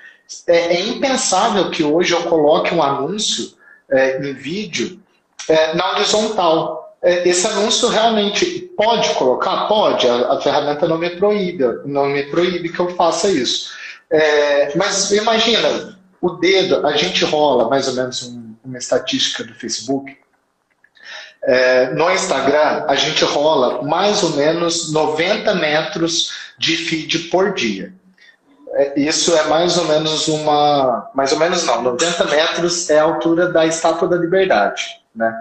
é, é impensável que hoje eu coloque um anúncio é, em vídeo é, na horizontal. É, esse anúncio realmente pode colocar? Pode, a, a, ferramenta não me proíbe, não me proíbe que eu faça isso. É, mas imagina, o dedo, a gente rola mais ou menos um, uma estatística do Facebook. É, no Instagram, a gente rola mais ou menos 90 metros de feed por dia. É, isso é mais ou menos uma. Mais ou menos não, 90 metros é a altura da Estátua da Liberdade. Né?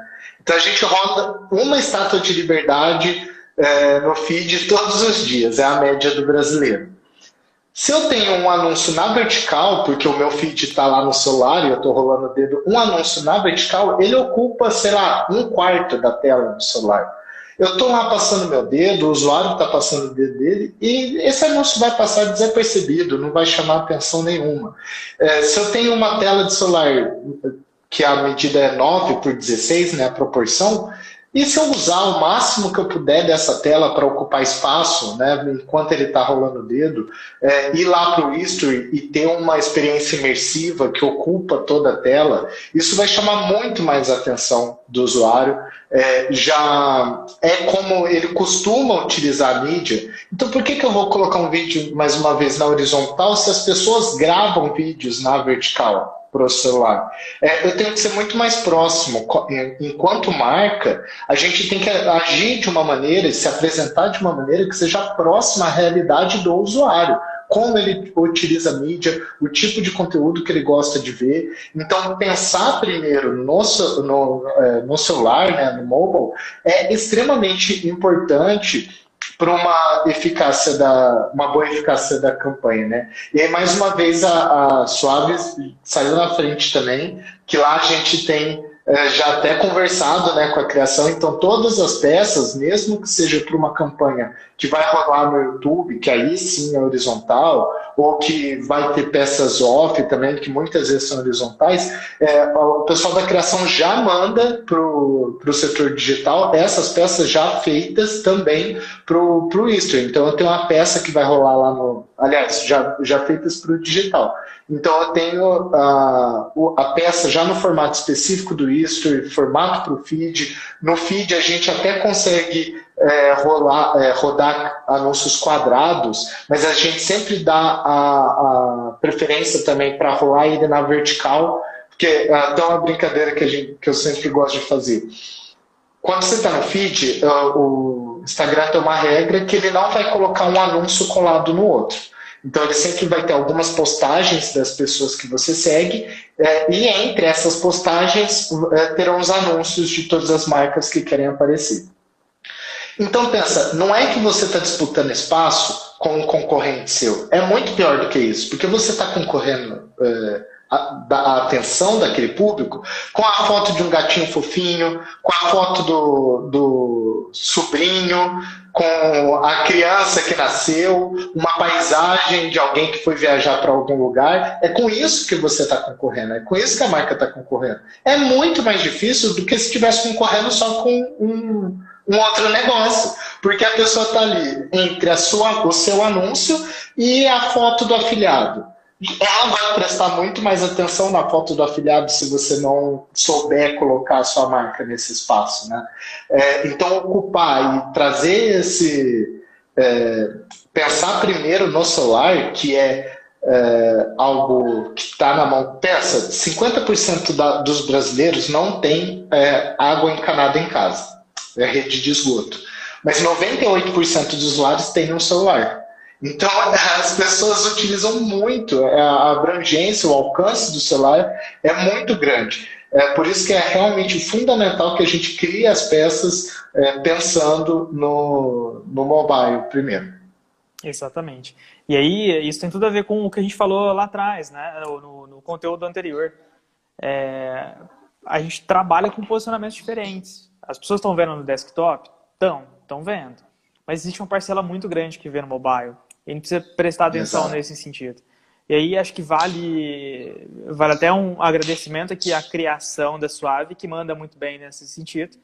Então a gente roda uma estátua de liberdade é, no feed todos os dias, é a média do brasileiro. Se eu tenho um anúncio na vertical, porque o meu feed está lá no celular e eu estou rolando o dedo, um anúncio na vertical, ele ocupa, sei lá, um quarto da tela do celular. Eu estou lá passando meu dedo, o usuário está passando o dedo dele, e esse anúncio vai passar desapercebido, não vai chamar atenção nenhuma. É, se eu tenho uma tela de celular que a medida é 9 por 16, né, a proporção, e se eu usar o máximo que eu puder dessa tela para ocupar espaço, né, enquanto ele está rolando o dedo, é, ir lá para o history e ter uma experiência imersiva que ocupa toda a tela, isso vai chamar muito mais atenção do usuário. É, já é como ele costuma utilizar a mídia. Então, por que, que eu vou colocar um vídeo mais uma vez na horizontal se as pessoas gravam vídeos na vertical? para o celular. É, eu tenho que ser muito mais próximo. Enquanto marca, a gente tem que agir de uma maneira se apresentar de uma maneira que seja próxima à realidade do usuário. Como ele utiliza a mídia, o tipo de conteúdo que ele gosta de ver. Então, pensar primeiro no, no, é, no celular, né, no mobile, é extremamente importante para uma eficácia da uma boa eficácia da campanha, né? E aí mais uma vez a, a saiu na frente também, que lá a gente tem já até conversado né, com a criação, então todas as peças, mesmo que seja para uma campanha que vai rolar no YouTube, que aí sim é horizontal, ou que vai ter peças off também, que muitas vezes são horizontais, é, o pessoal da criação já manda para o setor digital essas peças já feitas também para o Easter. Então eu tenho uma peça que vai rolar lá no. Aliás, já, já feitas para o digital. Então eu tenho a, a peça já no formato específico do History, formato para o feed. No feed a gente até consegue é, rolar, é, rodar anúncios quadrados, mas a gente sempre dá a, a preferência também para rolar ele na vertical, porque é até uma brincadeira que, gente, que eu sempre gosto de fazer. Quando você está no feed, é, o Instagram tem uma regra que ele não vai colocar um anúncio colado no outro. Então ele sempre vai ter algumas postagens das pessoas que você segue, é, e entre essas postagens é, terão os anúncios de todas as marcas que querem aparecer. Então pensa, não é que você está disputando espaço com um concorrente seu. É muito pior do que isso, porque você está concorrendo é, a, a, atenção daquele público com a foto de um gatinho fofinho, com a foto do, do sobrinho, com a criança que nasceu, uma paisagem de alguém que foi viajar para algum lugar. É com isso que você está concorrendo, é com isso que a marca está concorrendo. É muito mais difícil do que se estivesse concorrendo só com um, um outro negócio, porque a pessoa está ali entre a sua, o seu anúncio e a foto do afiliado ela vai prestar muito mais atenção na foto do afiliado se você não souber colocar a sua marca nesse espaço. Né? É, então, ocupar e trazer esse. É, pensar primeiro no celular, que é, é algo que está na mão. Pensa, 50% da, dos brasileiros não tem é, água encanada em casa, é rede de esgoto. Mas 98% dos usuários têm um celular. Então, as pessoas utilizam muito, é, a abrangência, o alcance do celular é muito grande. É por isso que é realmente fundamental que a gente crie as peças é, pensando no, no mobile primeiro. Exatamente. E aí, isso tem tudo a ver com o que a gente falou lá atrás, né? no, no conteúdo anterior. É, a gente trabalha com posicionamentos diferentes. As pessoas estão vendo no desktop? Estão, estão vendo. Mas existe uma parcela muito grande que vê no mobile. A gente precisa prestar atenção Exato. nesse sentido. E aí acho que vale, vale até um agradecimento aqui à criação da Suave, que manda muito bem nesse sentido,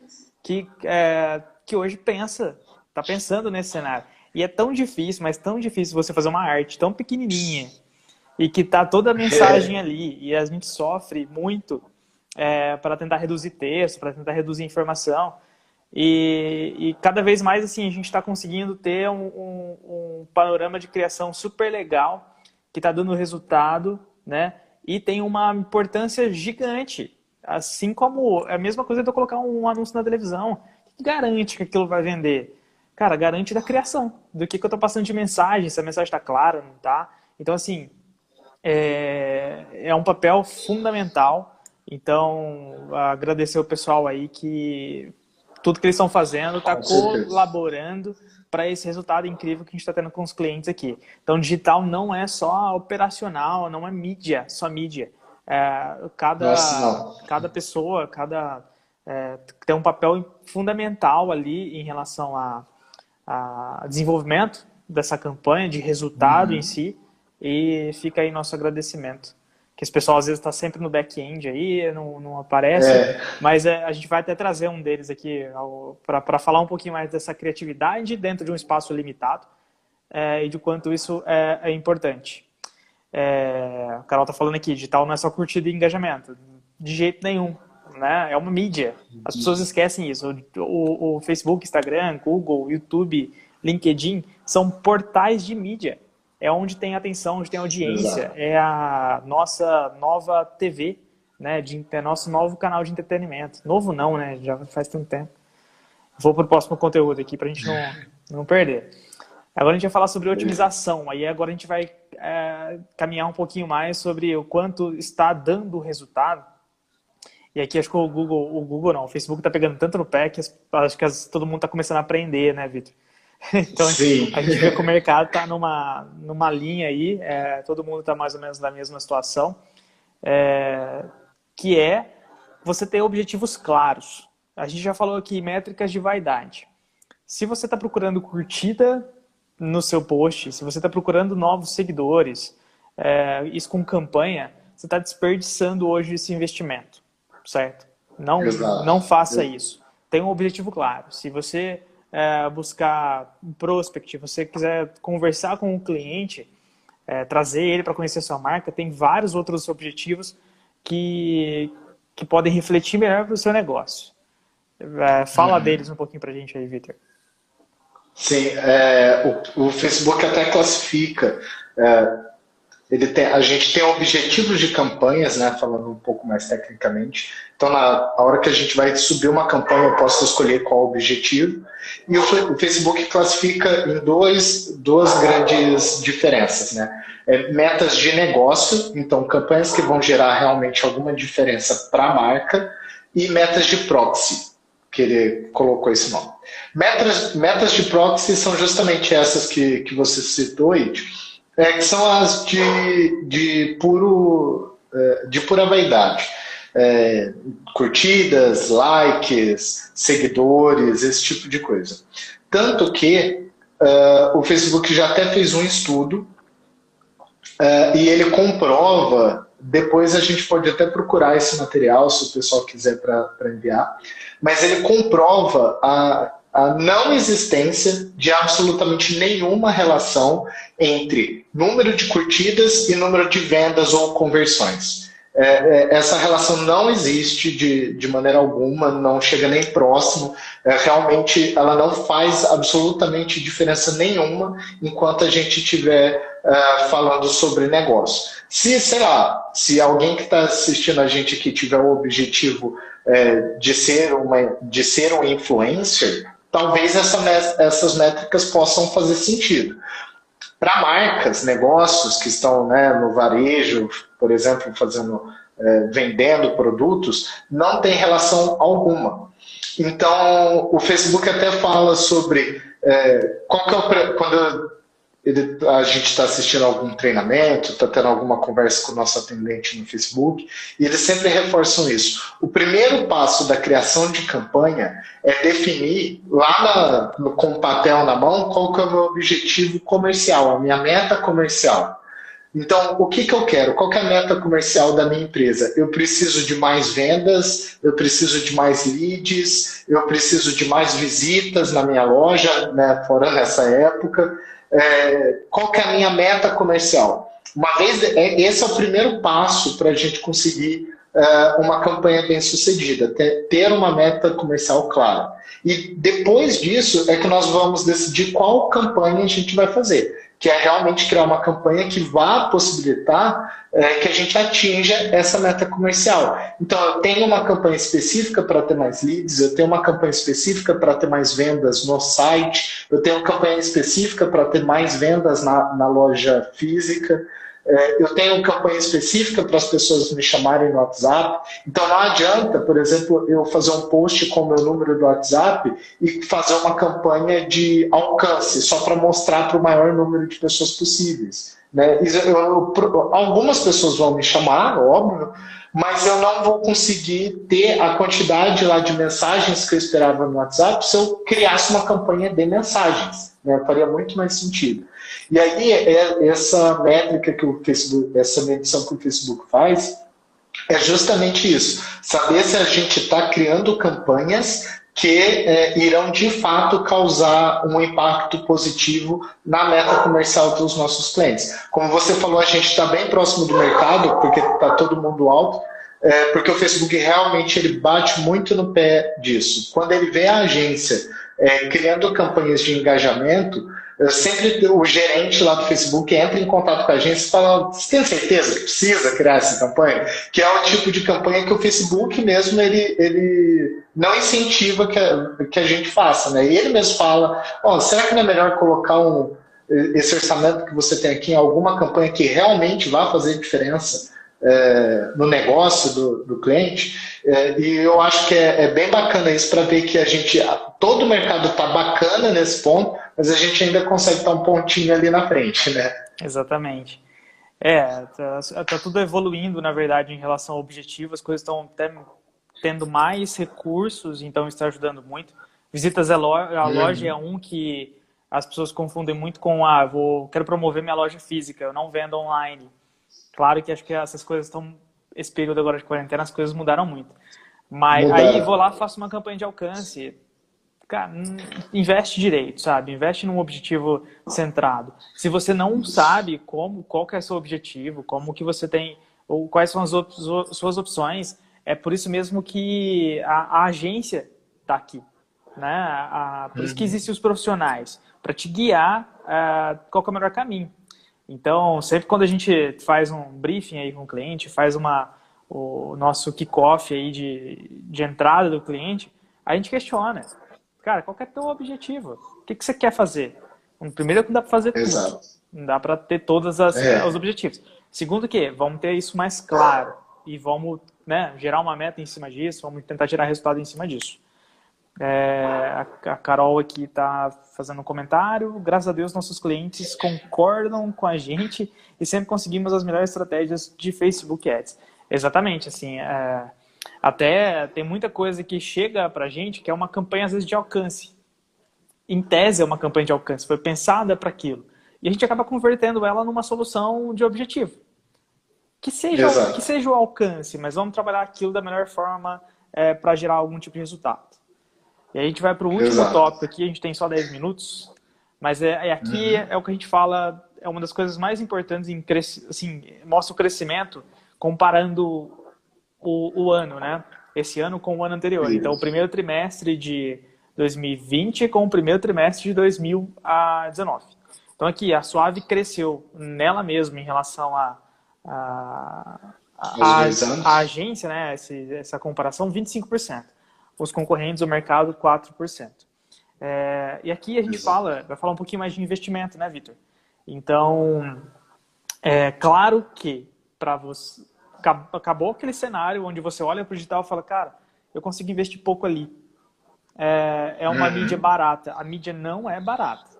que, é, que hoje pensa, está pensando nesse cenário. E é tão difícil, mas tão difícil você fazer uma arte tão pequenininha e que tá toda a mensagem ali e a gente sofre muito é, para tentar reduzir texto, para tentar reduzir informação. E, e, cada vez mais assim a gente está conseguindo ter um, um, um, panorama de criação super legal que está dando resultado, né? E tem uma importância gigante, assim como é a mesma coisa de eu colocar um anúncio na televisão, que garante que aquilo vai vender. Cara, garante da criação, do que, que eu estou passando de mensagem, se a mensagem está clara, não está. Então assim é, é um papel fundamental. Então agradecer o pessoal aí que tudo que eles estão fazendo está colaborando para esse resultado incrível que a gente está tendo com os clientes aqui. Então, digital não é só operacional, não é mídia, só mídia. É, cada, Nossa, cada pessoa, cada é, tem um papel fundamental ali em relação a, a desenvolvimento dessa campanha, de resultado uhum. em si, e fica aí nosso agradecimento que esse pessoal às vezes está sempre no back-end aí, não, não aparece, é. mas é, a gente vai até trazer um deles aqui para falar um pouquinho mais dessa criatividade dentro de um espaço limitado é, e de quanto isso é, é importante. É, a Carol está falando aqui, digital não é só curtida e engajamento, de jeito nenhum, né? É uma mídia. As pessoas esquecem isso. O, o, o Facebook, Instagram, Google, YouTube, LinkedIn são portais de mídia é onde tem atenção, onde tem audiência, Exato. é a nossa nova TV, né, de, é nosso novo canal de entretenimento. Novo não, né, já faz tanto tempo. Vou para o próximo conteúdo aqui para a gente não, não perder. Agora a gente vai falar sobre otimização, aí agora a gente vai é, caminhar um pouquinho mais sobre o quanto está dando resultado. E aqui acho que o Google, o Google não, o Facebook está pegando tanto no pé que acho que todo mundo está começando a aprender, né, Vitor? Então Sim. a gente vê que o mercado está numa, numa linha aí, é, todo mundo está mais ou menos na mesma situação, é, que é você ter objetivos claros. A gente já falou aqui métricas de vaidade. Se você está procurando curtida no seu post, se você está procurando novos seguidores, é, isso com campanha, você está desperdiçando hoje esse investimento, certo? Não, não faça isso. Tenha um objetivo claro. Se você é, buscar um prospect, você quiser conversar com o cliente, é, trazer ele para conhecer a sua marca, tem vários outros objetivos que, que podem refletir melhor para o seu negócio. É, fala uhum. deles um pouquinho para a gente aí, Victor. Sim, é, o, o, Facebook até classifica é, ele tem, a gente tem objetivos de campanhas, né, falando um pouco mais tecnicamente. Então, na hora que a gente vai subir uma campanha, eu posso escolher qual o objetivo. E o, o Facebook classifica em dois, duas grandes diferenças, né? É, metas de negócio, então campanhas que vão gerar realmente alguma diferença para a marca, e metas de proxy, que ele colocou esse nome. Metas, metas de proxy são justamente essas que, que você citou, Id, é, que são as de, de, puro, é, de pura vaidade. É, curtidas, likes, seguidores, esse tipo de coisa. Tanto que uh, o Facebook já até fez um estudo uh, e ele comprova. Depois a gente pode até procurar esse material se o pessoal quiser para enviar, mas ele comprova a a não existência de absolutamente nenhuma relação entre número de curtidas e número de vendas ou conversões. É, é, essa relação não existe de, de maneira alguma, não chega nem próximo. É, realmente, ela não faz absolutamente diferença nenhuma enquanto a gente estiver é, falando sobre negócio. Se, sei lá, se alguém que está assistindo a gente aqui tiver o objetivo é, de, ser uma, de ser um influencer, talvez essa, essas métricas possam fazer sentido. Para marcas, negócios que estão né, no varejo, por exemplo, fazendo, é, vendendo produtos, não tem relação alguma. Então, o Facebook até fala sobre é, qual que é o, quando ele, a gente está assistindo algum treinamento, está tendo alguma conversa com o nosso atendente no Facebook, e eles sempre reforçam isso. O primeiro passo da criação de campanha é definir lá na, com o papel na mão qual que é o meu objetivo comercial, a minha meta comercial. Então, o que, que eu quero? Qual que é a meta comercial da minha empresa? Eu preciso de mais vendas, eu preciso de mais leads, eu preciso de mais visitas na minha loja, né, fora nessa época é, qual que é a minha meta comercial. Uma vez, é, esse é o primeiro passo para a gente conseguir uh, uma campanha bem sucedida, ter, ter uma meta comercial clara. E depois disso é que nós vamos decidir qual campanha a gente vai fazer que é realmente criar uma campanha que vá possibilitar é, que a gente atinja essa meta comercial. Então, eu tenho uma campanha específica para ter mais leads, eu tenho uma campanha específica para ter mais vendas no site, eu tenho uma campanha específica para ter mais vendas na, na loja física. É, eu tenho campanha específica para as pessoas me chamarem no WhatsApp. Então não adianta, por exemplo, eu fazer um post com o meu número do WhatsApp e fazer uma campanha de alcance só para mostrar para o maior número de pessoas possíveis. Né? Eu, eu, algumas pessoas vão me chamar, óbvio, mas eu não vou conseguir ter a quantidade lá de mensagens que eu esperava no WhatsApp se eu criasse uma campanha de mensagens. Né? Faria muito mais sentido. E aí, é, essa métrica que o Facebook, essa medição que o Facebook faz, é justamente isso. Saber se a gente está criando campanhas que é, irão de fato causar um impacto positivo na meta comercial dos nossos clientes. Como você falou, a gente está bem próximo do mercado, porque está todo mundo alto, é, porque o Facebook realmente ele bate muito no pé disso. Quando ele vê a agência é, criando campanhas de engajamento, sempre o gerente lá do Facebook entra em contato com a gente e fala: Você tem certeza que precisa criar essa campanha? Que é o tipo de campanha que o Facebook mesmo ele, ele não incentiva que a, que a gente faça. Né? E ele mesmo fala: oh, será que não é melhor colocar um, esse orçamento que você tem aqui em alguma campanha que realmente vá fazer diferença? É, no negócio do, do cliente. É, e eu acho que é, é bem bacana isso para ver que a gente, todo o mercado está bacana nesse ponto, mas a gente ainda consegue estar um pontinho ali na frente, né? Exatamente. É, tá, tá tudo evoluindo, na verdade, em relação ao objetivo, as coisas estão tendo mais recursos, então está ajudando muito. Visitas à loja, a uhum. loja é um que as pessoas confundem muito com, ah, vou, quero promover minha loja física, eu não vendo online. Claro que acho que essas coisas estão. Esse período agora de quarentena, as coisas mudaram muito. Mas Mudaram. aí vou lá, faço uma campanha de alcance. Cara, investe direito, sabe? Investe num objetivo centrado. Se você não sabe como, qual que é o seu objetivo, como que você tem, ou quais são as op suas opções, é por isso mesmo que a, a agência está aqui. Né? A, por isso que uhum. existem os profissionais, para te guiar uh, qual é o melhor caminho. Então, sempre quando a gente faz um briefing aí com o cliente, faz uma, o nosso kickoff aí de, de entrada do cliente, a gente questiona. Cara, qual é o teu objetivo? O que, que você quer fazer? Primeiro, não dá para fazer Exato. tudo. Não dá para ter todos é. os objetivos. Segundo que vamos ter isso mais claro e vamos né, gerar uma meta em cima disso, vamos tentar gerar resultado em cima disso. É, a, Carol aqui está fazendo um comentário. Graças a Deus, nossos clientes concordam com a gente e sempre conseguimos as melhores estratégias de Facebook Ads. Exatamente, assim, é, até tem muita coisa que chega para a gente que é uma campanha, às vezes, de alcance. Em tese, é uma campanha de alcance, foi pensada para aquilo. E a gente acaba convertendo ela numa solução de objetivo. Que seja, que seja o alcance, mas vamos trabalhar aquilo da melhor forma é, para gerar algum tipo de resultado. E a gente vai para o último Exato. tópico aqui, a gente tem só 10 minutos, mas é, é aqui uhum. é o que a gente fala, é uma das coisas mais importantes em crescer, assim, mostra o crescimento comparando o, o ano, né? Esse ano com o ano anterior. Isso. Então, o primeiro trimestre de 2020 com o primeiro trimestre de 2019. Então, aqui, a Suave cresceu nela mesma em relação a, a, a, a, a agência, né? Esse, essa comparação, 25% os concorrentes do mercado 4%. É, e aqui a gente fala, vai falar um pouquinho mais de investimento, né, Vitor? Então, é claro que para você acabou aquele cenário onde você olha para o digital e fala, cara, eu consigo investir pouco ali. É, é uma uhum. mídia barata. A mídia não é barata.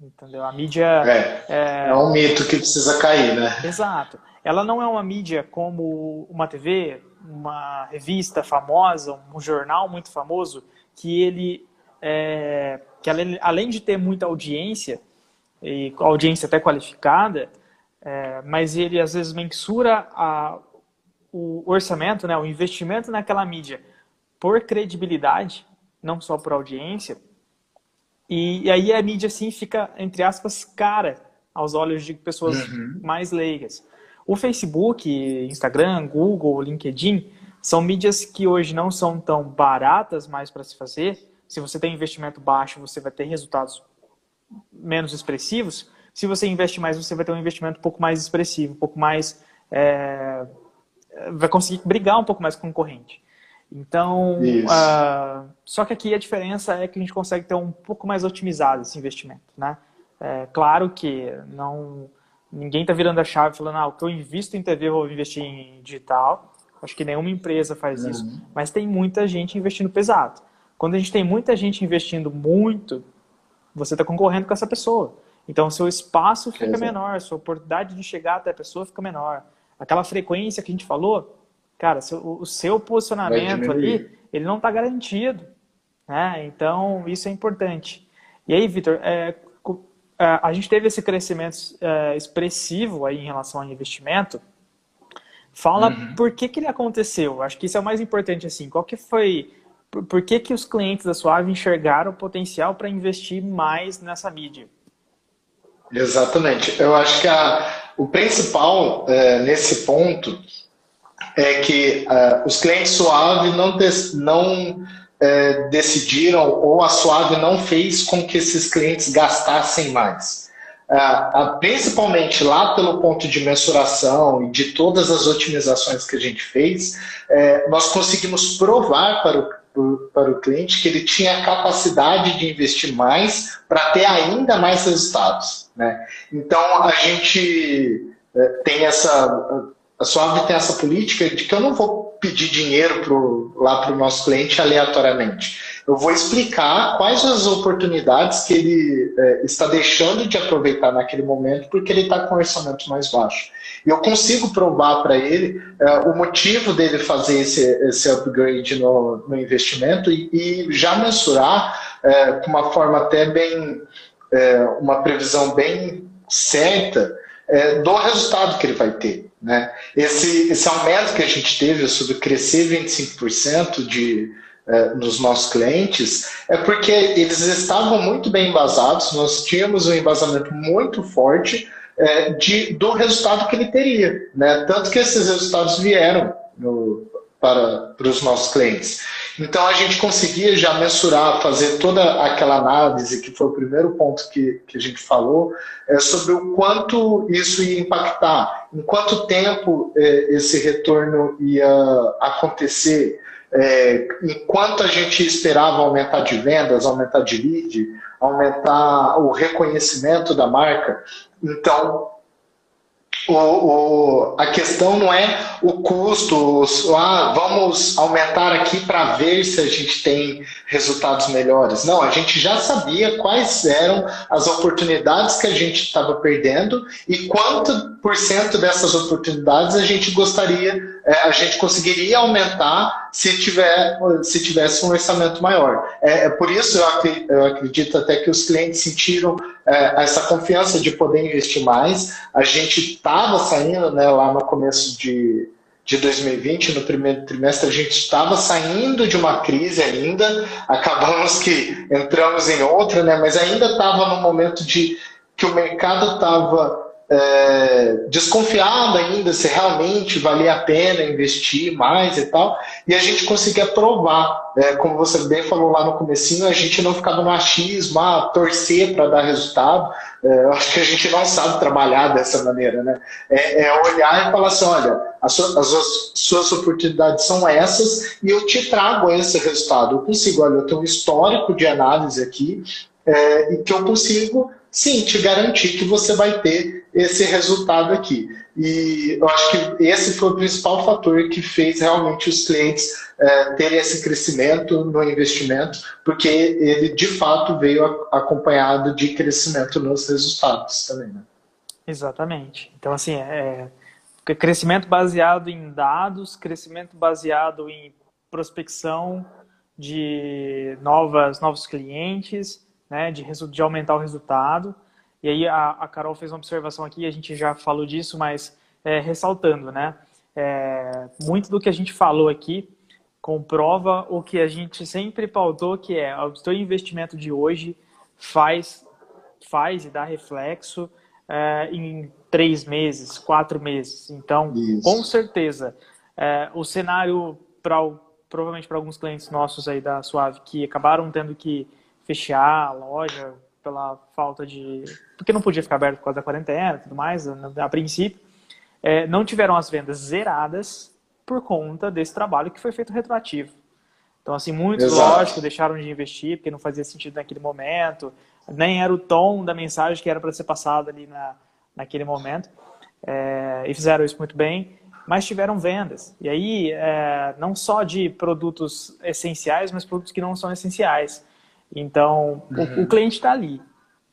Entendeu? A mídia. É, é, é um mito que precisa cair, né? Exato. Ela não é uma mídia como uma TV, uma revista famosa, um jornal muito famoso, que ele, é, que além, além de ter muita audiência, e audiência até qualificada, é, mas ele às vezes mensura a, o orçamento, né, o investimento naquela mídia por credibilidade, não só por audiência, e, e aí a mídia assim fica, entre aspas, cara aos olhos de pessoas uhum. mais leigas. O Facebook, Instagram, Google, LinkedIn são mídias que hoje não são tão baratas mais para se fazer. Se você tem investimento baixo, você vai ter resultados menos expressivos. Se você investe mais, você vai ter um investimento um pouco mais expressivo, um pouco mais. É, vai conseguir brigar um pouco mais com o concorrente. Então, uh, só que aqui a diferença é que a gente consegue ter um pouco mais otimizado esse investimento, né? É, claro que não ninguém está virando a chave falando, ah, o que eu invisto em TV eu vou investir em digital. Acho que nenhuma empresa faz uhum. isso, mas tem muita gente investindo pesado. Quando a gente tem muita gente investindo muito, você está concorrendo com essa pessoa. Então, seu espaço fica Exato. menor, sua oportunidade de chegar até a pessoa fica menor. Aquela frequência que a gente falou, cara, o seu posicionamento ali, ele não está garantido. Né? Então, isso é importante. E aí, Vitor, é, é, a gente teve esse crescimento é, expressivo aí em relação ao investimento. Fala uhum. por que, que ele aconteceu. Acho que isso é o mais importante. assim. Qual que foi... Por, que, que os clientes da Suave enxergaram o potencial para investir mais nessa mídia? Exatamente. Eu acho que a, o principal é, nesse ponto é que uh, os clientes Suave não, não é, decidiram ou a Suave não fez com que esses clientes gastassem mais. É, principalmente lá pelo ponto de mensuração e de todas as otimizações que a gente fez, é, nós conseguimos provar para o, para o cliente que ele tinha a capacidade de investir mais para ter ainda mais resultados. Né? Então a gente é, tem essa a Suave tem essa política de que eu não vou pedir dinheiro pro, lá para o nosso cliente aleatoriamente. Eu vou explicar quais as oportunidades que ele é, está deixando de aproveitar naquele momento porque ele está com um orçamento mais baixo. E eu consigo provar para ele é, o motivo dele fazer esse, esse upgrade no, no investimento e, e, já mensurar é, com uma forma até bem, é, uma previsão bem certa é, do resultado que ele vai ter. Né? Esse, esse aumento que a gente teve sobre crescer 25% de, é, nos nossos clientes é porque eles estavam muito bem embasados, nós tínhamos um embasamento muito forte é, de, do resultado que ele teria. Né? Tanto que esses resultados vieram no, para, para os nossos clientes. Então a gente conseguia já mensurar, fazer toda aquela análise, que foi o primeiro ponto que, que a gente falou, é, sobre o quanto isso ia impactar, em quanto tempo é, esse retorno ia acontecer, é, enquanto a gente esperava aumentar de vendas, aumentar de lead, aumentar o reconhecimento da marca. Então, o, o, a questão não é o custo, ah, vamos aumentar aqui para ver se a gente tem resultados melhores. Não, a gente já sabia quais eram as oportunidades que a gente estava perdendo e quanto por cento dessas oportunidades a gente gostaria, a gente conseguiria aumentar se, tiver, se tivesse um orçamento maior. É, é por isso eu acredito até que os clientes sentiram é, essa confiança de poder investir mais. A gente estava saindo né, lá no começo de, de 2020, no primeiro trimestre, a gente estava saindo de uma crise ainda, acabamos que entramos em outra, né, mas ainda estava no momento de que o mercado estava é, desconfiado ainda se realmente valia a pena investir mais e tal, e a gente conseguia provar, é, como você bem falou lá no comecinho, a gente não ficava no achismo, ah, torcer para dar resultado, é, acho que a gente não sabe trabalhar dessa maneira, né? É, é olhar e falar assim, olha, as suas, as suas oportunidades são essas e eu te trago esse resultado, eu consigo, olha, eu tenho um histórico de análise aqui, é, e que eu consigo sim, te garantir que você vai ter esse resultado aqui. E eu acho que esse foi o principal fator que fez realmente os clientes é, terem esse crescimento no investimento, porque ele de fato veio acompanhado de crescimento nos resultados também. Né? Exatamente. Então, assim, é, é crescimento baseado em dados, crescimento baseado em prospecção de novas, novos clientes né, de, de aumentar o resultado. E aí a, a Carol fez uma observação aqui, a gente já falou disso, mas é, ressaltando, né? É, muito do que a gente falou aqui comprova o que a gente sempre pautou, que é o seu investimento de hoje faz, faz e dá reflexo é, em três meses, quatro meses. Então, Isso. com certeza, é, o cenário para provavelmente para alguns clientes nossos aí da Suave que acabaram tendo que fechar a loja pela falta de porque não podia ficar aberto por causa da quarentena e tudo mais, a, princípio, é, não tiveram as vendas zeradas por conta desse trabalho que foi feito retroativo. Então, assim, muitos, Exato. lógico, deixaram de investir porque não fazia sentido naquele momento, nem era o tom da mensagem que era para ser passada ali na, naquele momento, é, e fizeram isso muito bem, mas tiveram vendas. E aí, é, não só de produtos essenciais, mas produtos que não são essenciais. Então, uhum. o, o, cliente está ali.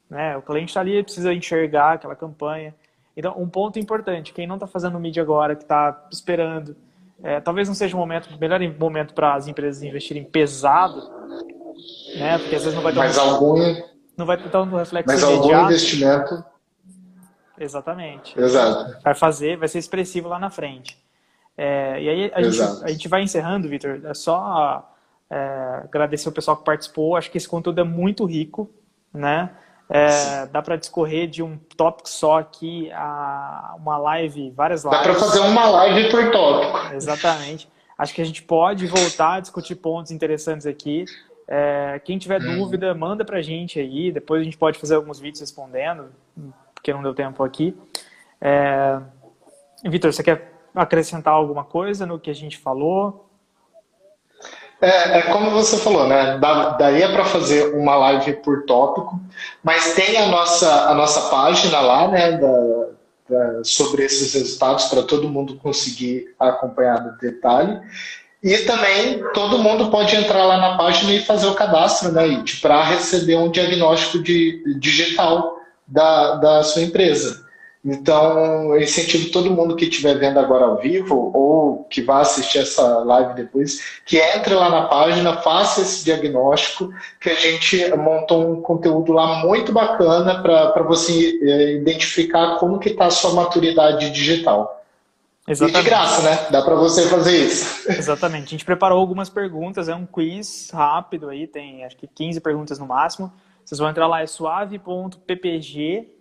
Né? O cliente está ali, precisa enxergar aquela campanha. Então, um ponto importante, quem não está fazendo mídia agora, que está esperando, é, talvez não seja o momento, melhor momento para as empresas investirem pesado, né? Porque às vezes não vai ter Mas um, algum não vai ter um reflexo Mas imediato. algum investimento Exatamente. Exato. Vai fazer, vai ser expressivo lá na frente. É, e aí a gente, a gente, vai encerrando, Vitor. É só é, agradecer o pessoal que participou. Acho que esse conteúdo é muito rico, né? É, dá para discorrer de um tópico só aqui, a uma live, várias lives. Dá para fazer uma live por tópico. Exatamente. Acho que a gente pode voltar a discutir pontos interessantes aqui. É, quem tiver hum. dúvida, manda para a gente aí. Depois a gente pode fazer alguns vídeos respondendo, porque não deu tempo aqui. É... Vitor, você quer acrescentar alguma coisa no que a gente falou? É, é como você falou, né? daria para fazer uma live por tópico, mas tem a nossa, a nossa página lá, né? Da, da, sobre esses resultados para todo mundo conseguir acompanhar no detalhe. E também todo mundo pode entrar lá na página e fazer o cadastro, né, para receber um diagnóstico de, digital da, da sua empresa. Então, eu incentivo todo mundo que estiver vendo agora ao vivo ou que vá assistir essa live depois, que entre lá na página, faça esse diagnóstico, que a gente montou um conteúdo lá muito bacana para você é, identificar como que está a sua maturidade digital. Exatamente. E de graça, né? Dá para você fazer isso. Exatamente. A gente preparou algumas perguntas, é um quiz rápido aí, tem acho que 15 perguntas no máximo. Vocês vão entrar lá, é suave.ppg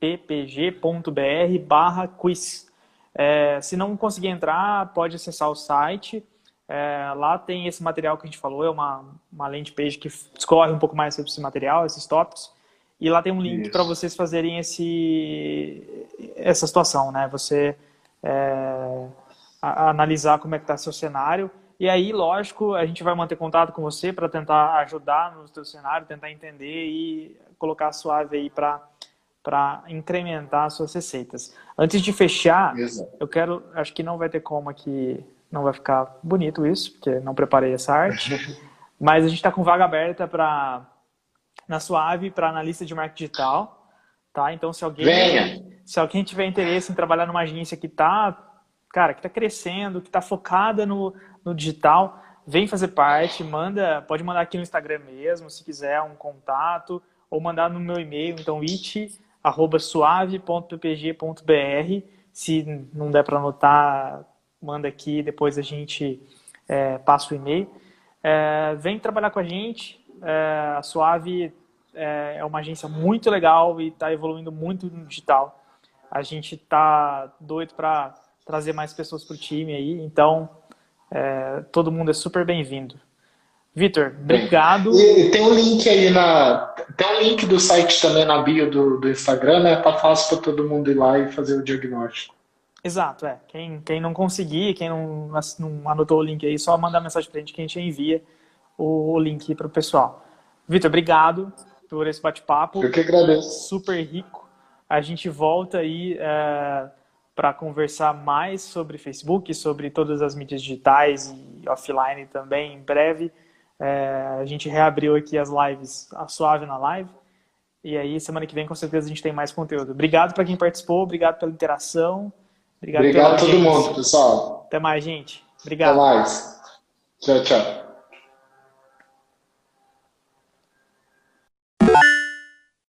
ppg.br barra quiz. É, se não conseguir entrar, pode acessar o site. É, lá tem esse material que a gente falou, é uma, uma landing page que discorre um pouco mais sobre esse material, esses tópicos. E lá tem um link para vocês fazerem esse, essa situação, né? Você é, a, analisar como é que está seu cenário. E aí, lógico, a gente vai manter contato com você para tentar ajudar no seu cenário, tentar entender e colocar suave aí para para incrementar suas receitas. Antes de fechar, Exato. eu quero, acho que não vai ter como aqui, não vai ficar bonito isso, porque não preparei essa arte, mas a gente está com vaga aberta para na Suave para analista de marketing digital, tá? Então se alguém Venha. se alguém tiver interesse em trabalhar numa agência que está, cara, que está crescendo, que está focada no, no digital, vem fazer parte, manda, pode mandar aqui no Instagram mesmo, se quiser um contato, ou mandar no meu e-mail, então it arroba suave.ppg.br. Se não der para anotar, manda aqui, depois a gente é, passa o e-mail. É, vem trabalhar com a gente. É, a Suave é, é uma agência muito legal e está evoluindo muito no digital. A gente está doido para trazer mais pessoas para o time aí, então é, todo mundo é super bem-vindo. Vitor, obrigado. E tem um link aí na. Tem um link do site também na bio do, do Instagram, né? Tá fácil para todo mundo ir lá e fazer o diagnóstico. Exato, é. Quem, quem não conseguir, quem não, não anotou o link aí, só mandar mensagem pra gente que a gente envia o, o link para o pessoal. Vitor, obrigado por esse bate-papo. Eu que agradeço. Super rico. A gente volta aí é, para conversar mais sobre Facebook, sobre todas as mídias digitais e offline também em breve. É, a gente reabriu aqui as lives, a Suave na live. E aí, semana que vem, com certeza, a gente tem mais conteúdo. Obrigado para quem participou, obrigado pela interação. Obrigado, obrigado a todo mundo, pessoal. Até mais, gente. Obrigado. Até mais. Tchau, tchau.